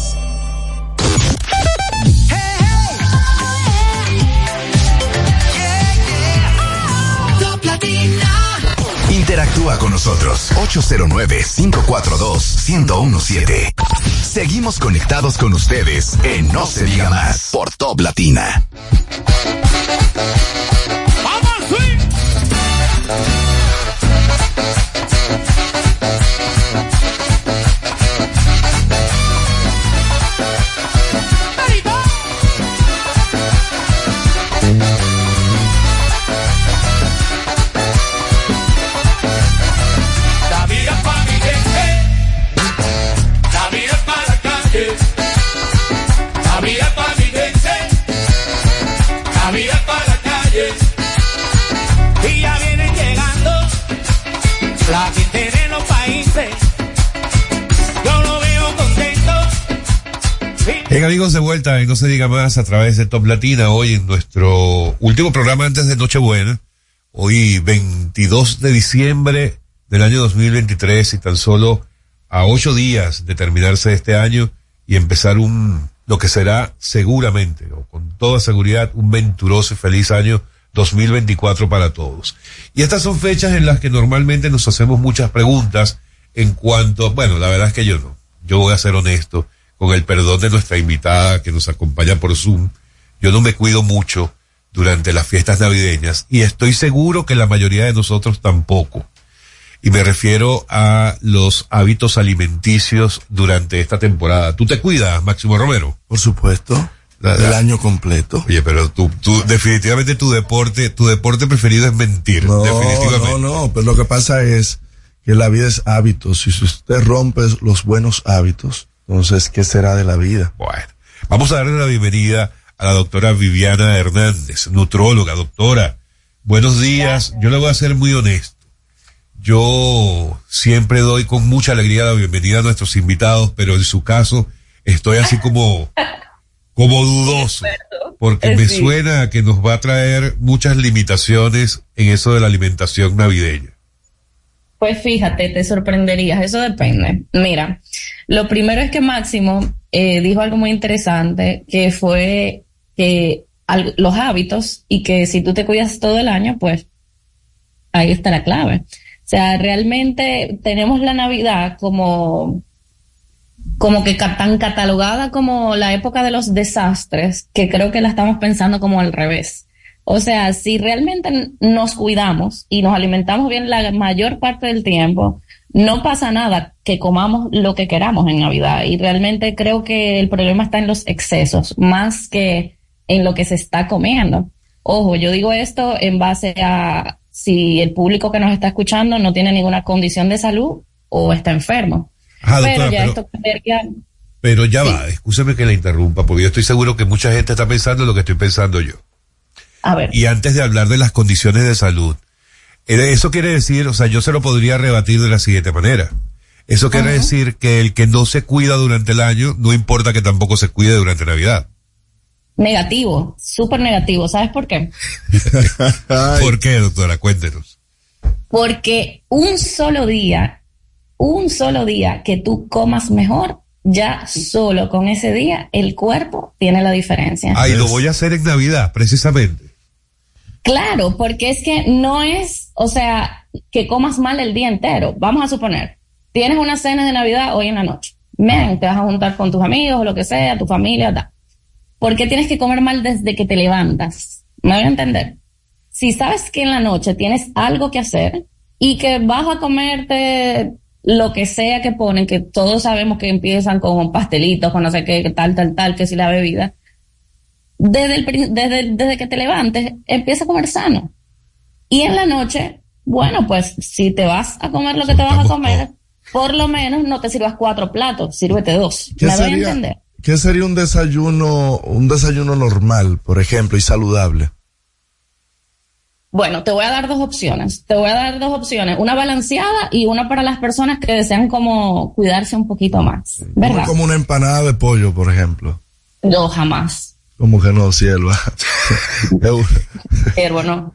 Interactúa con nosotros 809-542-1017. Seguimos conectados con ustedes en No se diga más por Top Latina. La Amigos, de vuelta en No se diga más a través de Top Latina, hoy en nuestro último programa antes de Nochebuena, hoy 22 de diciembre del año 2023 y tan solo a ocho días de terminarse este año y empezar un, lo que será seguramente, o con toda seguridad, un venturoso y feliz año 2024 para todos. Y estas son fechas en las que normalmente nos hacemos muchas preguntas en cuanto, bueno, la verdad es que yo no, yo voy a ser honesto, con el perdón de nuestra invitada que nos acompaña por Zoom, yo no me cuido mucho durante las fiestas navideñas y estoy seguro que la mayoría de nosotros tampoco. Y me refiero a los hábitos alimenticios durante esta temporada. ¿Tú te cuidas, Máximo Romero? Por supuesto. el año completo. Oye, pero tú, tú, definitivamente tu deporte, tu deporte preferido es mentir. No, definitivamente. no, no, pero lo que pasa es que la vida es hábitos. Y si usted rompe los buenos hábitos, entonces, ¿qué será de la vida? Bueno, vamos a darle la bienvenida a la doctora Viviana Hernández, nutróloga, doctora. Buenos días. Yo le voy a ser muy honesto. Yo siempre doy con mucha alegría la bienvenida a nuestros invitados, pero en su caso estoy así como, (laughs) como dudoso, porque me suena a que nos va a traer muchas limitaciones en eso de la alimentación navideña. Pues fíjate, te sorprenderías, eso depende. Mira, lo primero es que Máximo eh, dijo algo muy interesante, que fue que los hábitos y que si tú te cuidas todo el año, pues ahí está la clave. O sea, realmente tenemos la Navidad como como que tan catalogada como la época de los desastres, que creo que la estamos pensando como al revés. O sea, si realmente nos cuidamos y nos alimentamos bien la mayor parte del tiempo, no pasa nada que comamos lo que queramos en Navidad. Y realmente creo que el problema está en los excesos, más que en lo que se está comiendo. Ojo, yo digo esto en base a si el público que nos está escuchando no tiene ninguna condición de salud o está enfermo. Ajá, pero ya pero- esto cambiaría- Pero ya va, escúchame que la interrumpa, porque yo estoy seguro que mucha gente está pensando lo que estoy pensando yo. A ver. Y antes de hablar de las condiciones de salud, eh, eso quiere decir, o sea, yo se lo podría rebatir de la siguiente manera. Eso quiere decir que el que no se cuida durante el año, no importa que tampoco se cuide durante Navidad. Negativo, súper negativo. ¿Sabes por qué? (laughs) ¿Por qué, doctora? Cuéntenos. Porque un solo día, un solo día que tú comas mejor, ya solo con ese día el cuerpo tiene la diferencia. Ay, lo voy a hacer en Navidad, precisamente. Claro, porque es que no es, o sea, que comas mal el día entero. Vamos a suponer, tienes una cena de Navidad hoy en la noche. Men, te vas a juntar con tus amigos o lo que sea, tu familia, tal. ¿Por qué tienes que comer mal desde que te levantas? Me voy a entender. Si sabes que en la noche tienes algo que hacer y que vas a comerte lo que sea que ponen, que todos sabemos que empiezan con pastelitos, con no sé qué, tal, tal, tal, que si la bebida, desde, el, desde, desde que te levantes, empieza a comer sano. Y en la noche, bueno, pues si te vas a comer lo que te vas a comer, por lo menos no te sirvas cuatro platos, sírvete dos. ¿Qué ¿Me doy a sería? ¿Qué sería un desayuno, un desayuno normal, por ejemplo, y saludable? Bueno, te voy a dar dos opciones. Te voy a dar dos opciones, una balanceada y una para las personas que desean como cuidarse un poquito más. ¿Verdad? Como una empanada de pollo, por ejemplo. No, jamás. Como que no, sierva. (laughs) Siervo, no.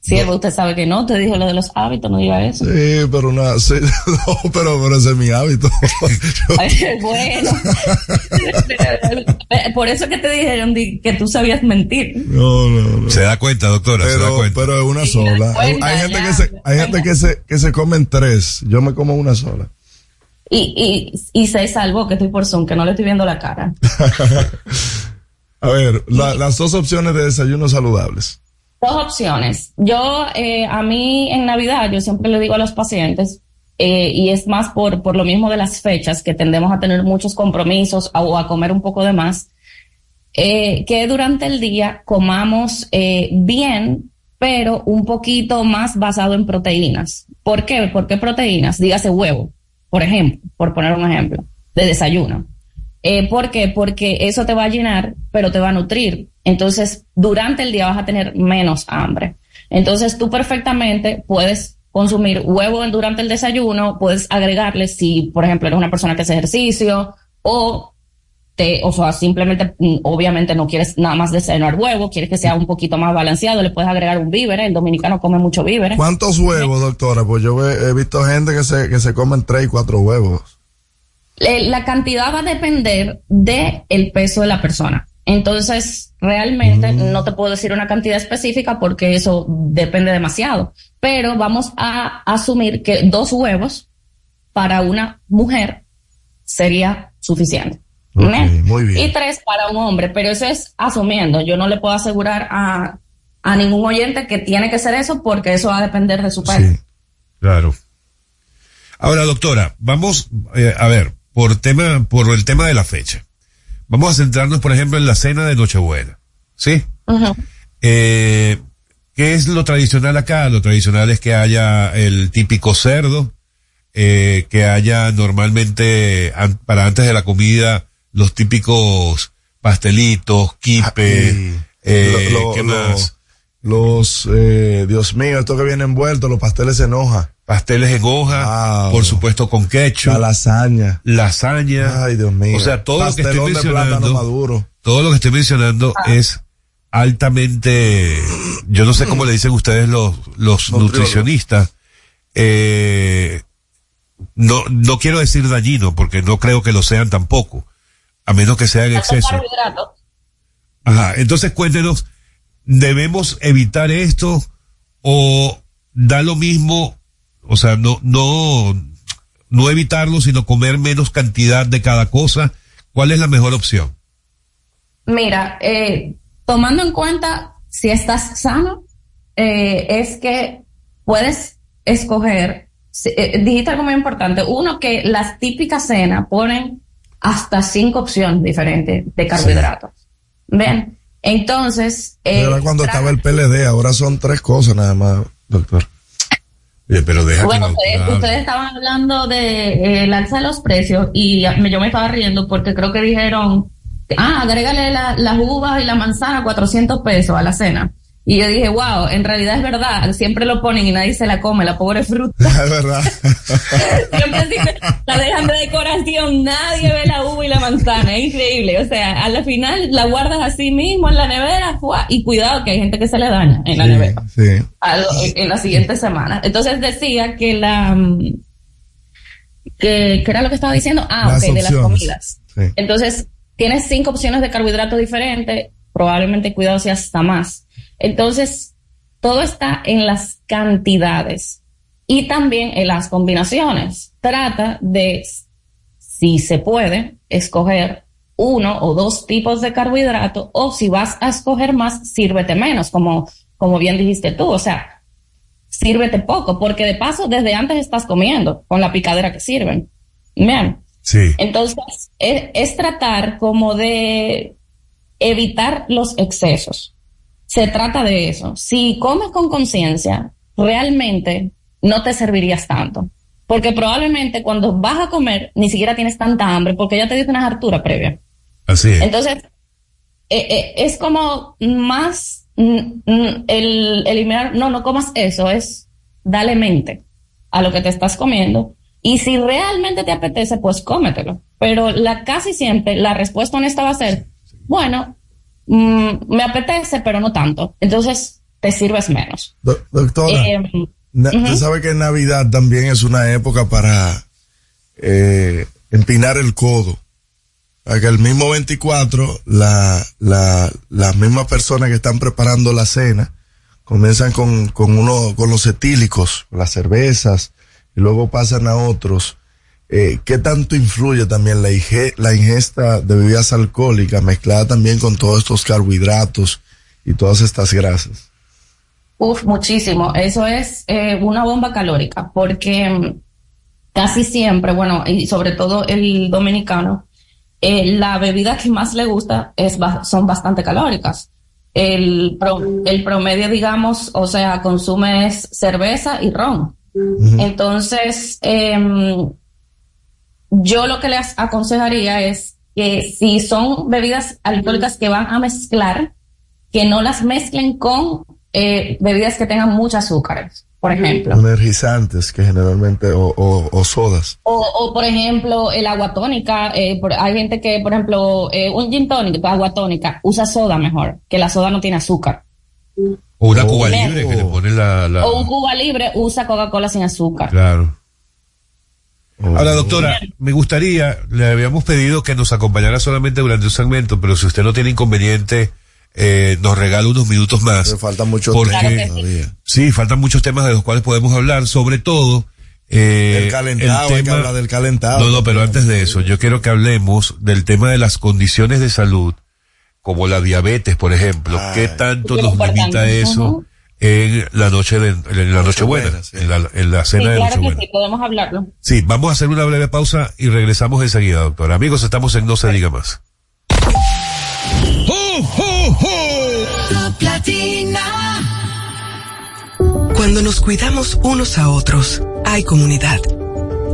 Siervo, usted sabe que no, te dijo lo de los hábitos, no diga eso. sí, pero una, sí, (laughs) no, pero, pero ese es mi hábito. (laughs) Bueno. Por eso que te dijeron di- que tú sabías mentir. No, no, no. Se da cuenta, doctora, se da Pero, cuenta. pero es una sola. Hay, cuenta, hay gente, ya, que se, hay gente que se, que se comen tres. Yo me como una sola. Y, y, y se salvó que estoy por Zoom, que no le estoy viendo la cara. A ver, la- las dos opciones de desayunos saludables. Dos opciones. Yo, eh, a mí en Navidad, yo siempre le digo a los pacientes, eh, y es más por, por lo mismo de las fechas, que tendemos a tener muchos compromisos a- o a comer un poco de más, eh, que durante el día comamos eh, bien, pero un poquito más basado en proteínas. ¿Por qué? ¿Por qué proteínas? Dígase huevo, por ejemplo, por poner un ejemplo, de desayuno. Eh, ¿Por qué? Porque eso te va a llenar, pero te va a nutrir. Entonces, durante el día vas a tener menos hambre. Entonces, tú perfectamente puedes consumir huevo durante el desayuno, puedes agregarle si, por ejemplo, eres una persona que hace ejercicio o te, o sea, simplemente, mm, obviamente no quieres nada más desayunar huevo, quieres que sea un poquito más balanceado, le puedes agregar un víver, el dominicano come mucho víver. ¿Cuántos huevos, doctora? Pues yo he, he visto gente que se, que se comen tres y cuatro huevos. Eh, la cantidad va a depender de el peso de la persona. Entonces, realmente no te puedo decir una cantidad específica porque eso depende demasiado. Pero vamos a asumir que dos huevos para una mujer sería suficiente. Muy bien. Y tres para un hombre, pero eso es asumiendo. Yo no le puedo asegurar a, a ningún oyente que tiene que ser eso porque eso va a depender de su peso. Claro. Ahora, doctora, vamos eh, a ver, por tema, por el tema de la fecha. Vamos a centrarnos, por ejemplo, en la cena de Nochebuena. ¿Sí? Ujú. Eh, ¿Qué es lo tradicional acá? Lo tradicional es que haya el típico cerdo, eh, que haya normalmente, an- para antes de la comida, los típicos pastelitos, kipe, eh, Lo- lo- ¿qué lo- más? Los, eh, Dios mío, esto que viene envuelto, los pasteles en hoja. Pasteles en hoja, por supuesto con ketchup. La lasaña. Lasaña. Ay, Dios mío. O sea, todo lo que estoy mencionando, maduro. todo lo que estoy mencionando es altamente, yo no sé cómo le dicen ustedes los, los nutricionistas, eh, no, no quiero decir dañino, porque no creo que lo sean tampoco, a menos que sea en exceso. Ajá, entonces cuéntenos, ¿debemos evitar esto o da lo mismo, o sea, no, no, no evitarlo, sino comer menos cantidad de cada cosa? ¿Cuál es la mejor opción? Mira, eh, tomando en cuenta si estás sano, eh, es que puedes escoger, eh, dijiste algo muy importante, uno que las típicas cenas ponen hasta cinco opciones diferentes de carbohidratos. Ven, entonces... eh, Era cuando estaba el PLD, ahora son tres cosas nada más, doctor. Oye, pero deja Bueno, ustedes, ustedes estaban hablando de eh, el alza de los precios y a- yo me estaba riendo porque creo que dijeron, ah, agrégale la- las uvas y la manzana 400 pesos a la cena. Y yo dije, wow, en realidad es verdad, siempre lo ponen y nadie se la come, la pobre fruta. (laughs) Es verdad. (laughs) La dejan de decoración, nadie ve la uva y la manzana, es increíble. O sea, a la final la guardas así mismo en la nevera ¡fua! y cuidado que hay gente que se le daña en la nevera Sí. algo en, la siguiente semana. Entonces decía que la mm, que, que era lo que estaba diciendo, ah, Las ok, de las comidas. Sí. Entonces, tienes cinco opciones de carbohidratos diferentes, probablemente cuidado si hasta más. Entonces, todo está en las cantidades y también en las combinaciones. Trata de, si se puede, escoger uno o dos tipos de carbohidrato o si vas a escoger más, sírvete menos, como, como bien dijiste tú. O sea, sírvete poco, porque de paso desde antes estás comiendo con la picadera que sirven. Bien. Sí. Entonces, es, es tratar como de evitar los excesos. Se trata de eso. Si comes con conciencia, realmente no te servirías tanto. Porque probablemente cuando vas a comer ni siquiera tienes tanta hambre porque ya te diste una hartura previa. Así es. Entonces, eh, eh, es como más el eliminar, no, no comas eso, es dale mente a lo que te estás comiendo. Y si realmente te apetece, pues cómetelo. Pero la casi siempre la respuesta honesta va a ser, bueno, mm, me apetece, pero no tanto. Entonces, te sirves menos. Do- doctora, Eh, usted sabe que Navidad también es una época para eh, empinar el codo. Para que el mismo 24, la, la, las mismas personas que están preparando la cena comienzan con, con uno, con los etílicos, las cervezas, y luego pasan a otros. Eh, ¿Qué tanto influye también la, ingesta de bebidas alcohólicas mezclada también con todos estos carbohidratos y todas estas grasas? Uf, muchísimo. Eso es eh, una bomba calórica, porque mm, casi siempre, bueno, y sobre todo el dominicano, eh, la bebida que más le gusta es, son bastante calóricas. El, pro- el promedio, digamos, o sea, consume es cerveza y ron. Entonces, em, yo lo que les aconsejaría es que si son bebidas alcohólicas que van a mezclar, que no las mezclen con eh, bebidas que tengan mucho azúcares, por ejemplo. Energizantes que generalmente, o, o, o sodas. O, o, por ejemplo, el agua tónica. eh, por- hay gente que, por ejemplo, eh, un gin tonic, agua tónica, usa soda mejor, que la soda no tiene azúcar. O una Cuba Bien. libre que le pone la... la- O un Cuba libre usa Coca-Cola sin azúcar. Claro. Ahora, doctora, me gustaría, le habíamos pedido que nos acompañara solamente durante un segmento, pero si usted no tiene inconveniente, eh, nos regala unos minutos más. Pero falta mucho Porque, que sí. todavía. sí, faltan muchos temas de los cuales podemos hablar, sobre todo, eh, El calentado, hay que hablar del calentado. No, no, pero antes de eso, yo quiero que hablemos del tema de las condiciones de salud, como la diabetes, por ejemplo. ¿Qué tanto nos limita eso. En la noche de, en la Nochebuena, en la, en la Sí, cena de claro que Nochebuena? sí, podemos hablarlo. Sí, vamos a hacer una breve pausa y regresamos enseguida, doctor. Amigos, estamos en No se diga más. Cuando nos cuidamos unos a otros, hay comunidad.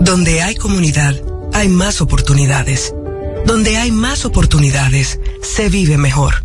Donde hay comunidad, hay más oportunidades. Donde hay más oportunidades, se vive mejor.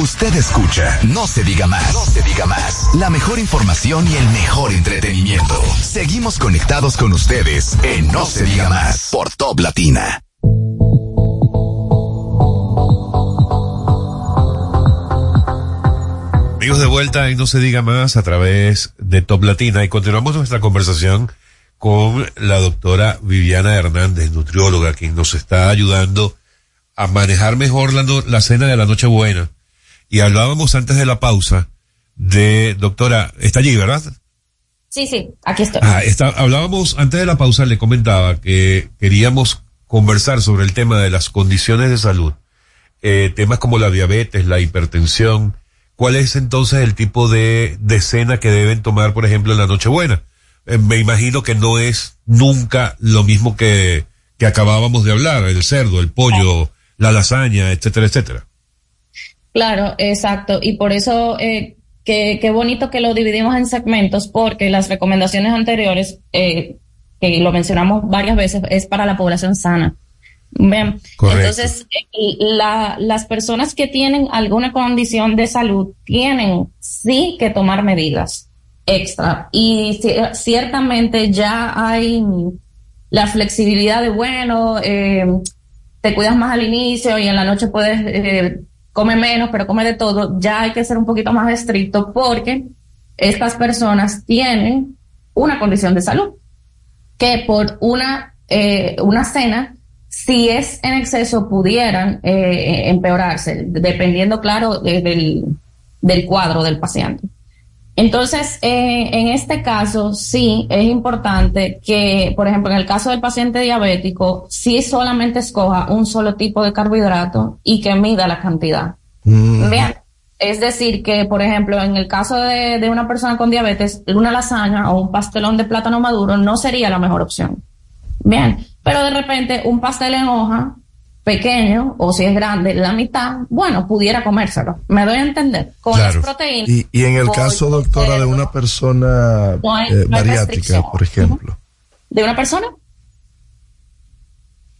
Usted escucha No se diga más. No se diga más. La mejor información y el mejor entretenimiento. Seguimos conectados con ustedes en No se diga más por Top Latina. Amigos de vuelta y no se diga más a través de Top Latina y continuamos nuestra conversación con la doctora Viviana Hernández, nutrióloga, quien nos está ayudando a manejar mejor la, la cena de la Nochebuena. Y hablábamos antes de la pausa de, doctora, está allí, ¿verdad? Sí, sí, aquí estoy. Ah, está, hablábamos antes de la pausa, le comentaba que queríamos conversar sobre el tema de las condiciones de salud, eh, temas como la diabetes, la hipertensión. ¿Cuál es entonces el tipo de, de cena que deben tomar, por ejemplo, en la Nochebuena? Eh, me imagino que no es nunca lo mismo que, que acabábamos de hablar, el cerdo, el pollo, la lasaña, etcétera, etcétera. Claro, exacto. Y por eso, eh, qué, qué bonito que lo dividimos en segmentos, porque las recomendaciones anteriores, eh, que lo mencionamos varias veces, es para la población sana. Bien. Correcto. Entonces, eh, la, las personas que tienen alguna condición de salud tienen sí que tomar medidas extra. Y ci- ciertamente ya hay la flexibilidad de, bueno, eh, te cuidas más al inicio y en la noche puedes eh, comer menos, pero come de todo. Ya hay que ser un poquito más estricto porque estas personas tienen una condición de salud que por una, eh, una cena, si es en exceso, pudieran eh, empeorarse, dependiendo, claro, de- del, del cuadro del paciente. Entonces, eh, en este caso, sí es importante que, por ejemplo, en el caso del paciente diabético, sí solamente escoja un solo tipo de carbohidrato y que mida la cantidad. Bien. Es decir, que, por ejemplo, en el caso de, de una persona con diabetes, una lasaña o un pastelón de plátano maduro no sería la mejor opción. Bien. Pero de repente, un pastel en hoja pequeño, o si es grande, la mitad, bueno, pudiera comérselo. Me doy a entender. Con las proteínas. Y, y en el caso, doctora, de una persona No hay- eh, no bariátrica, por ejemplo. ¿De una persona?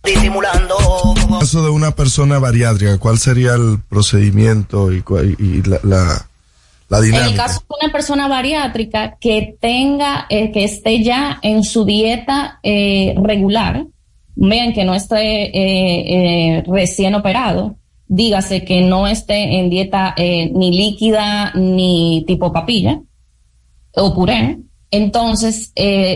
Disimulando. En el caso de una persona bariátrica, ¿cuál sería el procedimiento y, y la, la, la En el dinámica? caso de una persona bariátrica que tenga, eh, que esté ya en su dieta eh, regular, vean que no esté eh, eh, recién operado, dígase que no esté en dieta eh, ni líquida ni tipo papilla o puré, Entonces,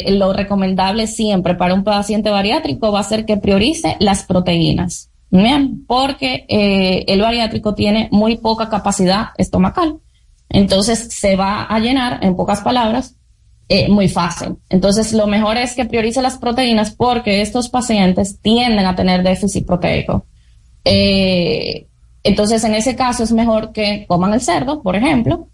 lo recomendable siempre para un paciente bariátrico va a ser que priorice las proteínas. Bien, porque el bariátrico tiene muy poca capacidad estomacal. Entonces, se va a llenar, en pocas palabras, eh, muy fácil. Entonces, lo mejor es que priorice las proteínas porque estos pacientes tienden a tener déficit proteico. Eh, entonces, en ese caso es mejor que coman el cerdo, por ejemplo,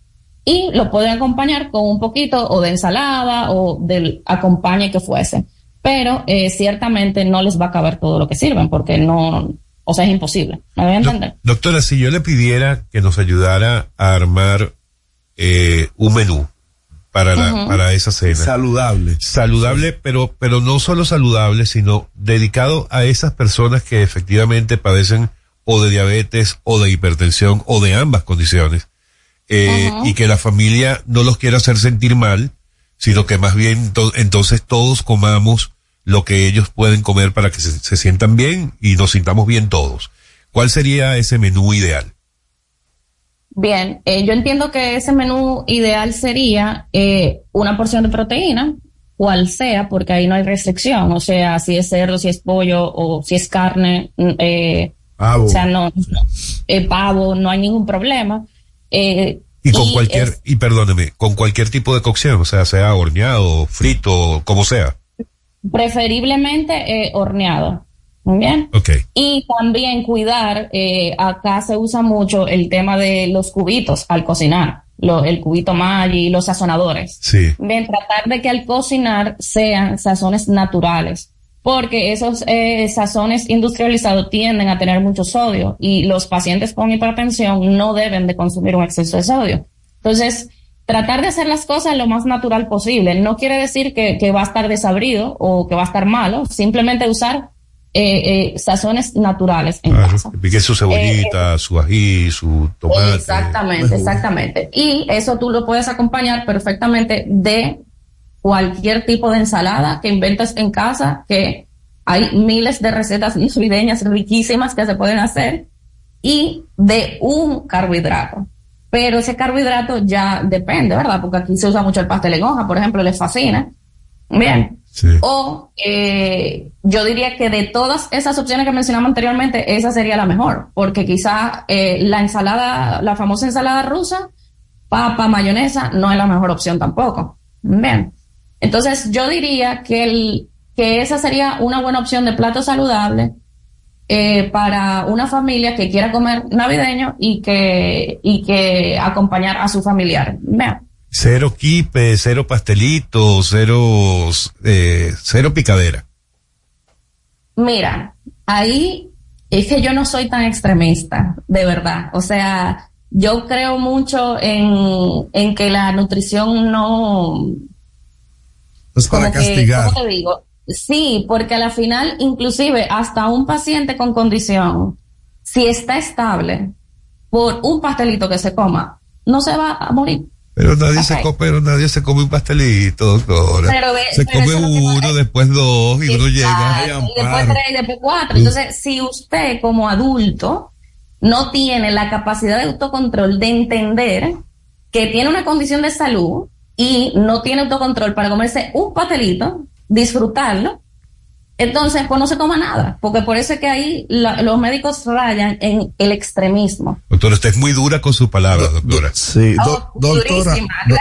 y lo pueden acompañar con un poquito o de ensalada o del acompañe que fuese. Pero eh, ciertamente no les va a caber todo lo que sirven porque no, o sea, es imposible. ¿Me voy a entender? Doctora, si yo le pidiera que nos ayudara a armar eh, un menú para, la, para esa cena. Saludable. Saludable, pero, pero no solo saludable, sino dedicado a esas personas que efectivamente padecen o de diabetes o de hipertensión o de ambas condiciones. eh, y que la familia no los quiera hacer sentir mal, sino que más bien to- entonces todos comamos lo que ellos pueden comer para que se, se sientan bien y nos sintamos bien todos. ¿Cuál sería ese menú ideal? Bien, eh, yo entiendo que ese menú ideal sería eh, una porción de proteína, cual sea, porque ahí no hay restricción, o sea, si es cerdo, si es pollo o si es carne, mm, eh, Pavo. o sea, no, eh, pavo, no hay ningún problema. Eh, Y con y cualquier, es- y perdóneme, con cualquier tipo de cocción, o sea, sea horneado, frito, como sea. preferiblemente eh, horneado. Muy bien. Y también cuidar, eh, acá se usa mucho el tema de los cubitos al cocinar, lo- el cubito Maggi, los sazonadores. Sí. Bien, tratar de que al cocinar sean sazones naturales, porque esos eh, sazones industrializados tienden a tener mucho sodio y los pacientes con hipertensión no deben de consumir un exceso de sodio. Entonces, tratar de hacer las cosas lo más natural posible. No quiere decir que, que va a estar desabrido o que va a estar malo, simplemente usar eh, eh, sazones naturales en Claro, casa. que su cebollita, su ají, su tomate. Exactamente, exactamente. Y eso tú lo puedes acompañar perfectamente de cualquier tipo de ensalada que inventes en casa, que hay miles de recetas navideñas riquísimas que se pueden hacer, y de un carbohidrato. Pero ese carbohidrato ya depende, ¿verdad? Porque aquí se usa mucho el pastel en hoja, por ejemplo, les fascina. Bien. O eh, yo diría que de todas esas opciones que mencionamos anteriormente, esa sería la mejor, porque quizá eh, la ensalada, la famosa ensalada rusa, papa, mayonesa, no es la mejor opción tampoco. Bien. Entonces yo diría que, el, que esa sería una buena opción de plato saludable eh, para una familia que quiera comer navideño y que, y que acompañar a su familiar. Vean. Cero quipe, cero pastelito, cero, eh, cero picadera. Mira, ahí es que yo no soy tan extremista, de verdad. O sea, yo creo mucho en, en que la nutrición no... Es para como que, castigar. ¿Cómo te digo? Sí, porque a la final, inclusive hasta un paciente con condición, si está estable, por un pastelito que se coma, no se va a morir. Pero nadie se come, pero nadie se come un pastelito, doctora. Pero ve- se pero come es uno, después dos, y uno llega. Y después tres, y después cuatro. Entonces, si usted como adulto no tiene la capacidad de autocontrol de entender que tiene una condición de salud y no tiene autocontrol para comerse un pastelito, disfrutarlo, entonces pues no se coma nada, porque por eso es que ahí la- los médicos rayan en el extremismo. Doctora, usted es muy dura con sus palabras, doctora. Sí, do- Oh, doctora. do-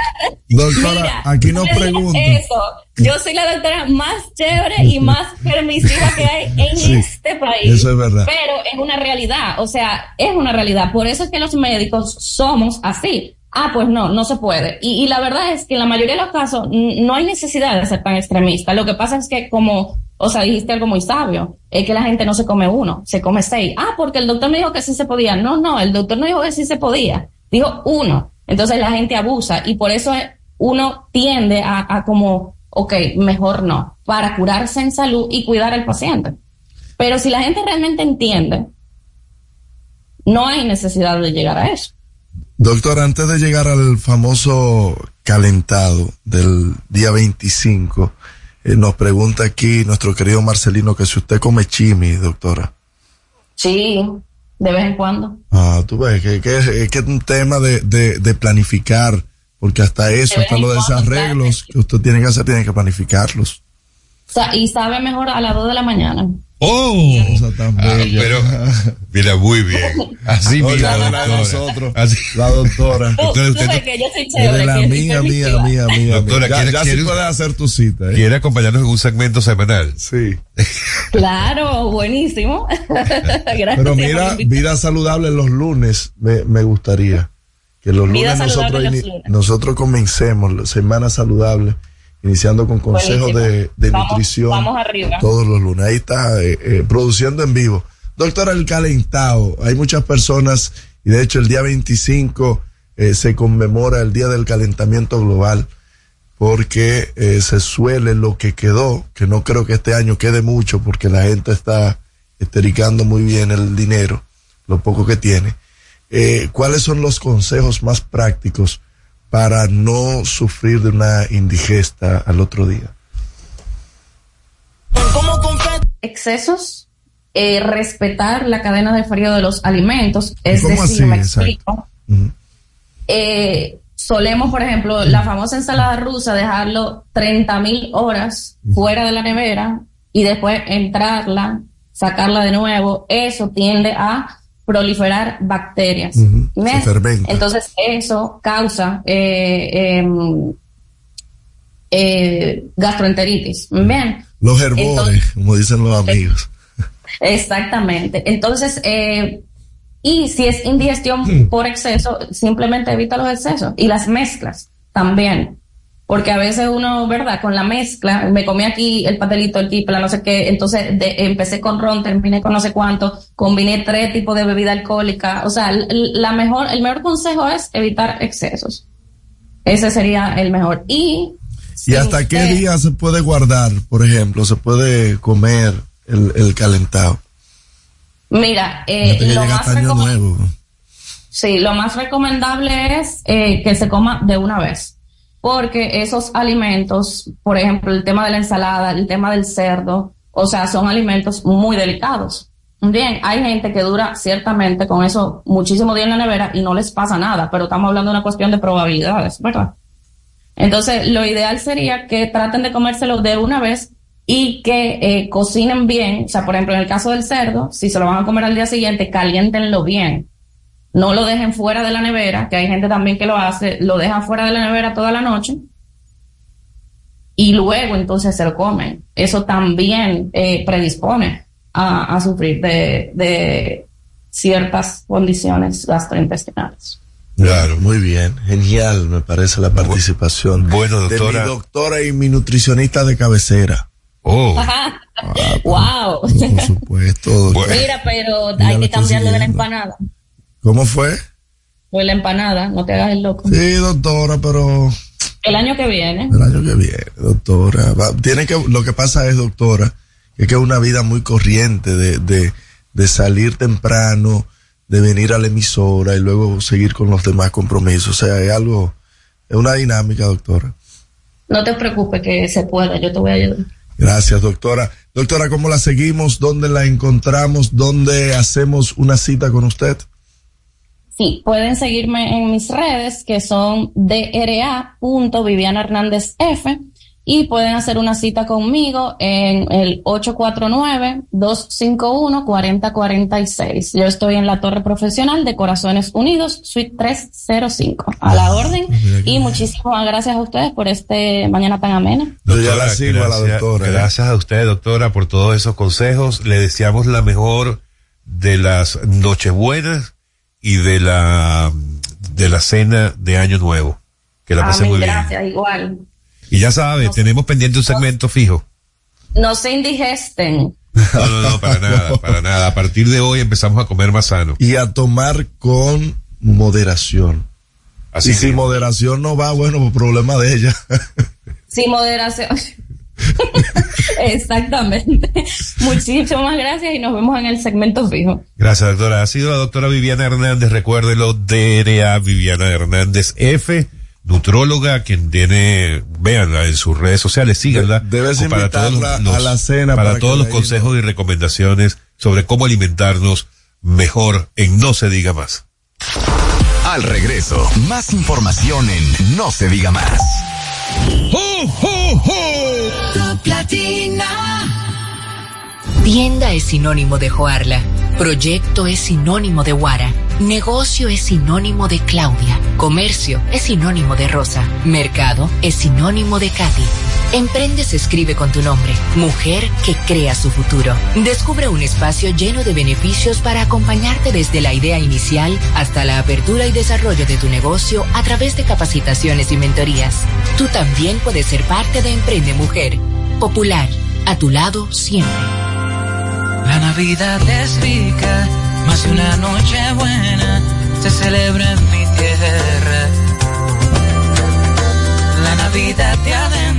doctora, Mira, aquí no nos. Eso, yo soy la doctora más chévere y más permisiva que hay (laughs) en Sí, este país. eso es verdad. Pero es una realidad, o sea, es una realidad. Por eso es que los médicos somos así. Ah, pues no, no se puede. Y, y la verdad es que en la mayoría de los casos no hay necesidad de ser tan extremista. Lo que pasa es que como, o sea, dijiste algo muy sabio, es que la gente no se come uno, se come seis. Ah, porque el doctor me dijo que sí se podía. No, no, el doctor no dijo que sí se podía. Dijo uno. Entonces la gente abusa y por eso es- uno tiende a, a como, ok, mejor no, para curarse en salud y cuidar al paciente. Pero si la gente realmente entiende, no hay necesidad de llegar a eso. Doctor, antes de llegar al famoso calentado del día 25, eh, nos pregunta aquí nuestro querido Marcelino que si usted come chimi, doctora. Sí, de vez en cuando. Ah, tú ves que, que, es- es que es un tema de, de, de planificar porque hasta eso, hasta los desarreglos que usted tiene que hacer, tiene que planificarlos. O sea, y sabe mejor a las 2 de la mañana. ¡Oh! tan Ah, pero, mira, muy bien. Así mira, la doctora. nosotros, Así. la doctora. (laughs) Tú, Entonces, tú usted- ves que yo soy Es chévere. de la mía, mía, permisiva. mía, mía. Doctora, mía. ¿quiere- ya, ya quiere- sí puedes hacer tu cita. ¿eh? ¿Quiere acompañarnos en un segmento semanal? Sí. (laughs) Claro, buenísimo. (laughs) Gracias Pero mira, la vida saludable los lunes, me, me gustaría. Que los lunes nosotros, los lunes. nosotros comencemos la semana saludable, iniciando con consejos Buenísimo. de, de Vamos- nutrición. vamos arriba. Todos los lunes. Ahí está, eh, eh, produciendo en vivo. Doctora, el calentado. Hay muchas personas, y de hecho el día 25 eh, se conmemora el Día del Calentamiento Global, porque eh, se suele lo que quedó, que no creo que este año quede mucho, porque la gente está estericando muy bien el dinero, lo poco que tiene. Eh, ¿Cuáles son los consejos más prácticos para no sufrir de una indigesta al otro día? Excesos, eh, respetar la cadena de frío de los alimentos. Es ¿Cómo decir, así? me explico. Eh, solemos, por ejemplo, la famosa ensalada rusa, dejarlo 30 mil horas fuera de la nevera y después entrarla, sacarla de nuevo. Eso tiende a proliferar bacterias. Entonces, eso causa eh, em, eh, gastroenteritis. Bien. Los herbores, Entonces- como dicen los amigos. Exactamente. Entonces, eh, y si es indigestión por exceso, simplemente evita los excesos y las mezclas también. Porque a veces uno, ¿verdad? Con la mezcla, me comí aquí el pastelito, el kipla, no sé qué, entonces de- empecé con ron, terminé con no sé cuánto, combiné tres tipos de bebida alcohólica. O sea, la mejor, el mejor consejo es evitar excesos. Ese sería el mejor. Y ¿Y hasta qué día se puede guardar, por ejemplo? ¿Se puede comer el, el calentado? mira, eh, lo más nuevo. Sí, lo más recomendable es eh, que se coma de una vez, porque esos alimentos, por ejemplo, el tema de la ensalada, el tema del cerdo, o sea, son alimentos muy delicados. Bien, hay gente que dura ciertamente con eso muchísimo día en la nevera y no les pasa nada, pero estamos hablando de una cuestión de probabilidades, ¿verdad? Entonces, lo ideal sería que traten de comérselo de una vez y que eh, cocinen bien. O sea, por ejemplo, en el caso del cerdo, si se lo van a comer al día siguiente, caliéntenlo bien. No lo dejen fuera de la nevera, que hay gente también que lo hace, lo dejan fuera de la nevera toda la noche y luego entonces se lo comen. Eso también eh, predispone a, a sufrir de, de ciertas condiciones gastrointestinales. Claro, muy bien. Genial, me parece la participación. Bueno, doctora. De mi doctora y mi nutricionista de cabecera. Oh. wow. Por supuesto. Mira, pero hay que estoy cambiarlo de la empanada. ¿Cómo fue? De la empanada, no te hagas el loco. Sí, doctora, pero El año que viene. el año que viene, doctora. tiene que, lo que pasa es, doctora, que es una vida muy corriente de, de, de salir temprano, de venir a la emisora y luego seguir con los demás compromisos. O sea, es algo, es una dinámica, doctora. No te preocupes que se pueda, yo te voy a ayudar. Gracias, doctora. Doctora, ¿cómo la seguimos? ¿Dónde la encontramos? ¿Dónde hacemos una cita con usted? Sí, pueden seguirme en mis redes que son dra.viviana Hernández F y pueden hacer una cita conmigo en el 849-251-4046. Yo estoy en la Torre Profesional de Corazones Unidos, Suite 305. A la orden. Y muchísimas gracias a ustedes por este mañana tan amena. Yo ya la sigo a la gracias, doctora, ¿eh? Gracias a usted, doctora, por todos esos consejos. Le deseamos la mejor de las Nochebuenas y de la de la cena de Año Nuevo. Que la pase Amén, muy bien. gracias, igual. Y ya sabe, tenemos pendiente un segmento fijo. No se indigesten. (laughs) No, no, no, para nada, (laughs) para nada. A partir de hoy empezamos a comer más sano. Y a tomar con moderación. Así y si moderación no va, bueno, pues problema de ella. (laughs) Sin moderación. (laughs) Exactamente. Muchísimas gracias y nos vemos en el segmento fijo. Gracias, doctora. Ha sido la doctora Viviana Hernández, recuérdelo, DRA Viviana Hernández F, nutróloga, quien tiene, véanla en sus redes sociales, síganla. Debes para todos a la cena Para, para todos los consejos y recomendaciones sobre cómo alimentarnos mejor en No se diga más. Al regreso, más información en No se diga más. Tienda es sinónimo de Joarla. Proyecto es sinónimo de Guara. Negocio es sinónimo de Claudia. Comercio es sinónimo de Rosa. Mercado es sinónimo de Katy. Emprende se escribe con tu nombre. Mujer que crea su futuro. Descubre un espacio lleno de beneficios para acompañarte desde la idea inicial hasta la apertura y desarrollo de tu negocio a través de capacitaciones y mentorías. Tú también puedes ser parte de Emprende Mujer. Popular. A tu lado siempre. La Navidad es rica, más una noche buena se celebra en mi tierra. La Navidad de adentro,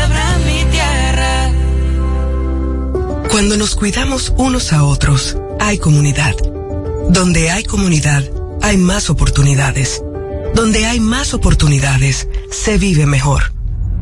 Cuando nos cuidamos unos a otros, hay comunidad. Donde hay comunidad, hay más oportunidades. Donde hay más oportunidades, se vive mejor.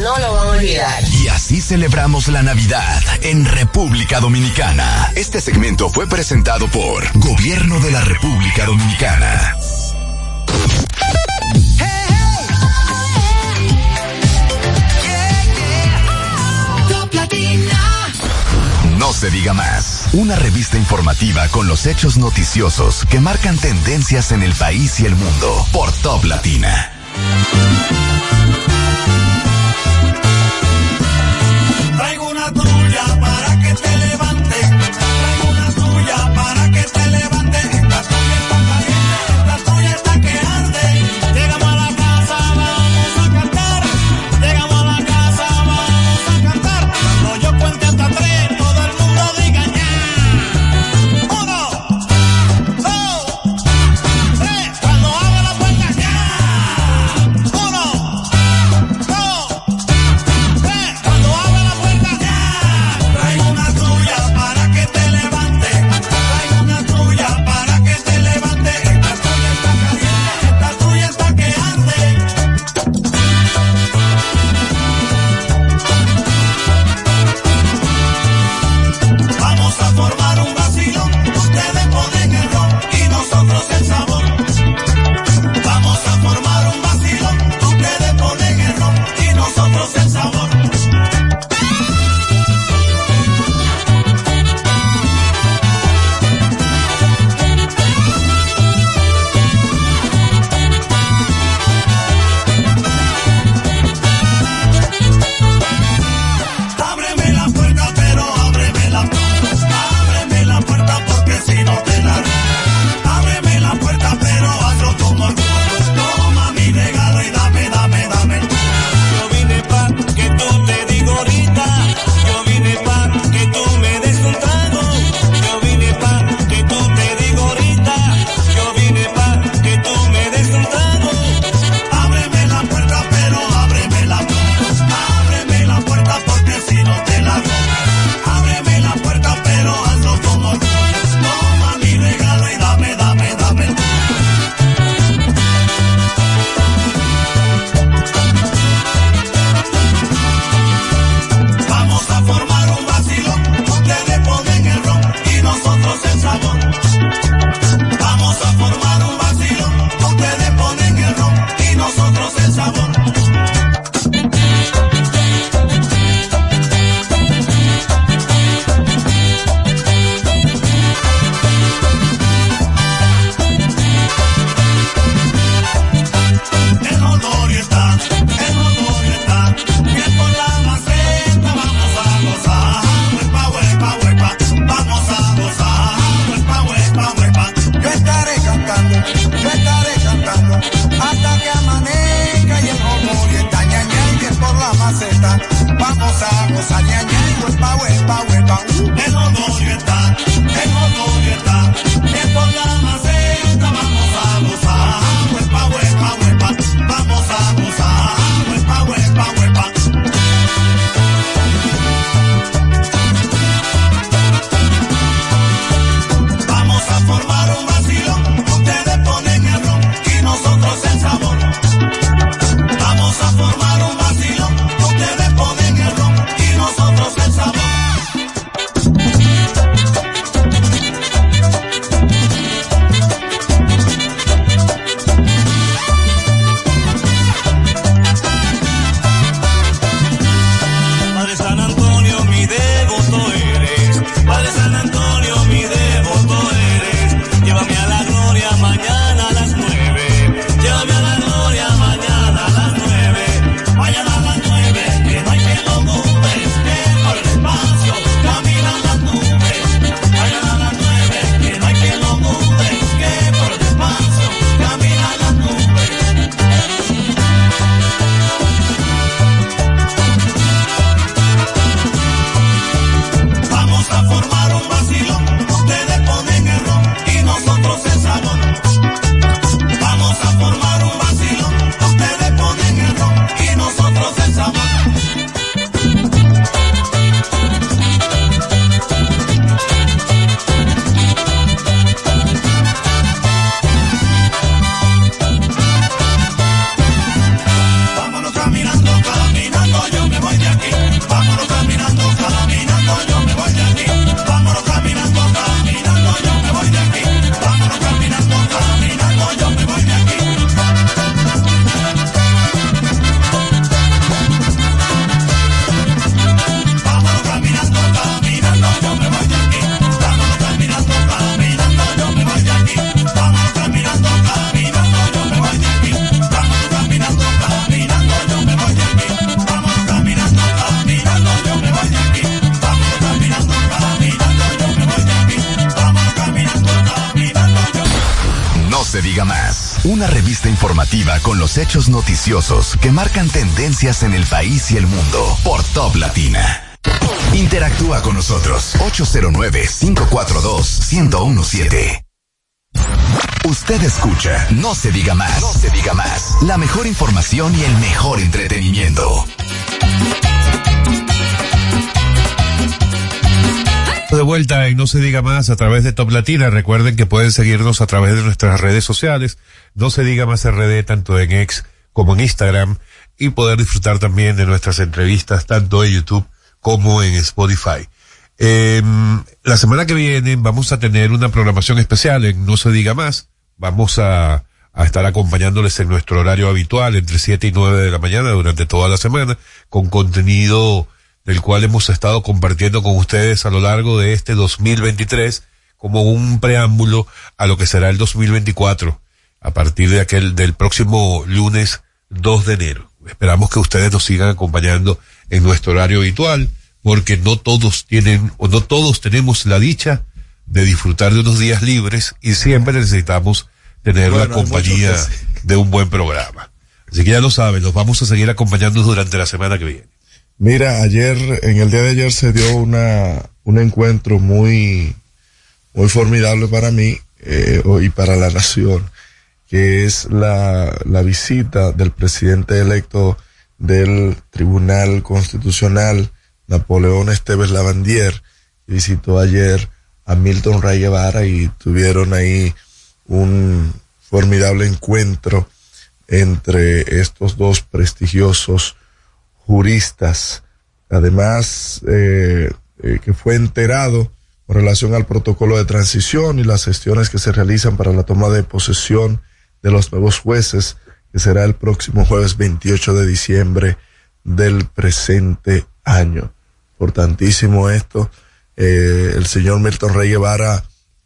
No lo van a olvidar. Y así celebramos la Navidad en República Dominicana. Este segmento fue presentado por Gobierno de la República Dominicana. No se diga más. Una revista informativa con los hechos noticiosos que marcan tendencias en el país y el mundo por Top Latina. Traigo hechos noticiosos que marcan tendencias en el país y el mundo por Top Latina. Interactúa con nosotros 809-542-1017. Usted escucha No se diga más. No se diga más. La mejor información y el mejor entretenimiento. De vuelta en No se diga más a través de Top Latina. Recuerden que pueden seguirnos a través de nuestras redes sociales. No se diga más RD tanto en X como en Instagram y poder disfrutar también de nuestras entrevistas tanto en YouTube como en Spotify. Eh, la semana que viene vamos a tener una programación especial en No se diga más. Vamos a, a estar acompañándoles en nuestro horario habitual entre 7 y 9 de la mañana durante toda la semana con contenido del cual hemos estado compartiendo con ustedes a lo largo de este 2023 como un preámbulo a lo que será el 2024 a partir de aquel del próximo lunes 2 de enero. Esperamos que ustedes nos sigan acompañando en nuestro horario habitual porque no todos tienen o no todos tenemos la dicha de disfrutar de unos días libres y siempre necesitamos tener la Bueno, compañía de un buen programa. Así que ya lo saben, los vamos a seguir acompañando durante la semana que viene. Mira, ayer, en el día de ayer se dio una, un encuentro muy, muy formidable para mí eh, y para la nación, que es la, la visita del presidente electo del Tribunal Constitucional, Napoleón Esteves Lavandier, que visitó ayer a Milton Ray Guevara y tuvieron ahí un formidable encuentro entre estos dos prestigiosos juristas. Además, eh, eh, que fue enterado con relación al protocolo de transición y las gestiones que se realizan para la toma de posesión de los nuevos jueces, que será el próximo jueves 28 de diciembre del presente año. Importantísimo esto. Eh, el señor Milton Rey Guevara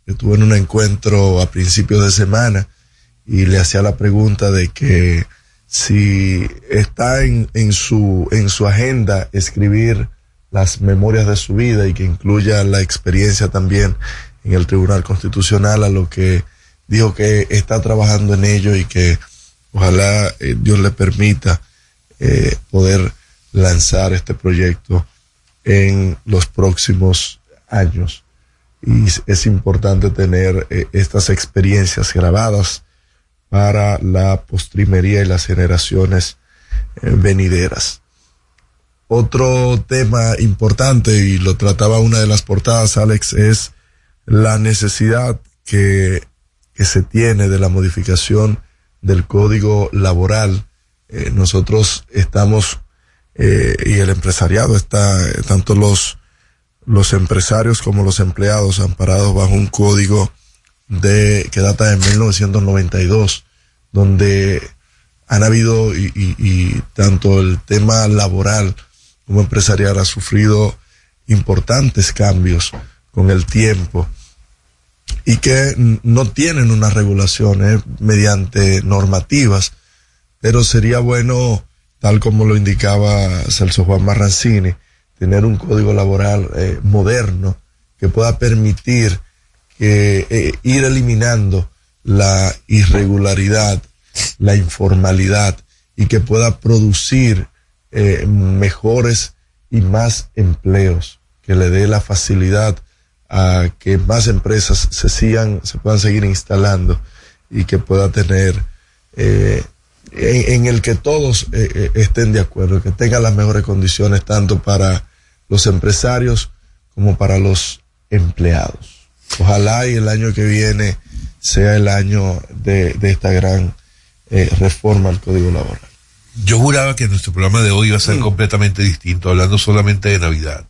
estuvo en un encuentro a principios de semana y le hacía la pregunta de que si está en, en su en su agenda escribir las memorias de su vida y que incluya la experiencia también en el Tribunal Constitucional a lo que dijo que está trabajando en ello y que ojalá eh, Dios le permita eh, poder lanzar este proyecto en los próximos años y es- importante tener eh, estas experiencias grabadas para la postrimería y las generaciones venideras. Otro tema importante, y lo trataba una de las portadas, Alex, es la necesidad que, que se tiene de la modificación del código laboral. Eh, nosotros estamos, eh, y el empresariado está, eh, tanto los, los empresarios como los empleados amparados bajo un código de que data de 1992, donde han habido y, tanto el tema laboral como empresarial ha sufrido importantes cambios con el tiempo y que no tienen una regulación eh, mediante normativas, pero sería bueno, tal como lo indicaba Celso Juan Marrancini, tener un código laboral eh, moderno que pueda permitir que eh, ir eliminando la irregularidad, la informalidad y que pueda producir mejores y más empleos, que le dé la facilidad a que más empresas se sigan, se puedan seguir instalando y que pueda tener eh, en, en el que todos eh, eh, estén de acuerdo, que tengan las mejores condiciones tanto para los empresarios como para los empleados. Ojalá y el año que viene sea el año de, de esta gran eh, reforma al Código Laboral. Yo juraba que nuestro programa de hoy iba a ser completamente distinto, hablando solamente de Navidad.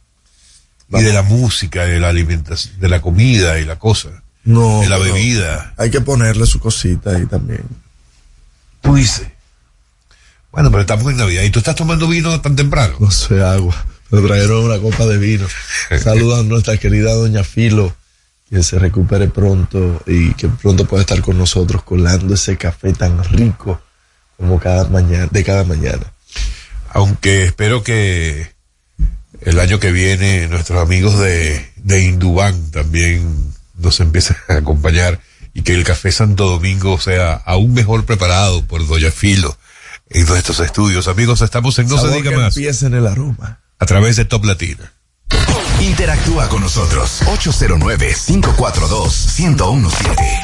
Y de la música, de la alimentación, de la comida y la cosa. No, de la bebida. Hay que ponerle su cosita ahí también. Tú dices. Bueno, pero estamos en Navidad y tú estás tomando vino tan temprano. No sé, agua. Me trajeron una copa de vino. (laughs) Saludos a nuestra querida doña Filo, que se recupere pronto y que pronto pueda estar con nosotros colando ese café tan rico como cada mañana, de cada mañana. Aunque espero que el año que viene nuestros amigos de, de Indubán también nos empiecen a acompañar y que el café Santo Domingo sea aún mejor preparado por Doña Filo en nuestros estudios. Amigos, estamos en No Sabor se diga que más empieza en el aroma. a través de Top Latina. Interactúa con nosotros 809-542-1017.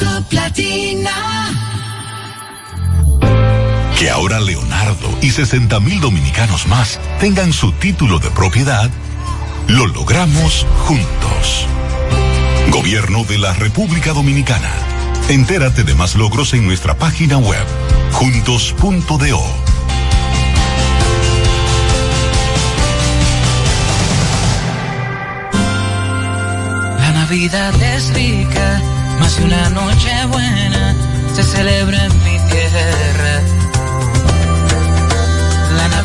Top Latina. Que ahora Leonardo y 60 mil dominicanos más tengan su título de propiedad, lo logramos juntos. Gobierno de la República Dominicana. Entérate de más logros en nuestra página web, juntos.do. La Navidad es rica, más de una noche buena se celebra en mi tierra.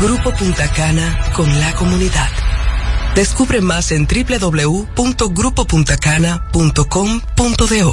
Grupo Punta Cana con la comunidad. Descubre más en www.grupopuntacana.com.do.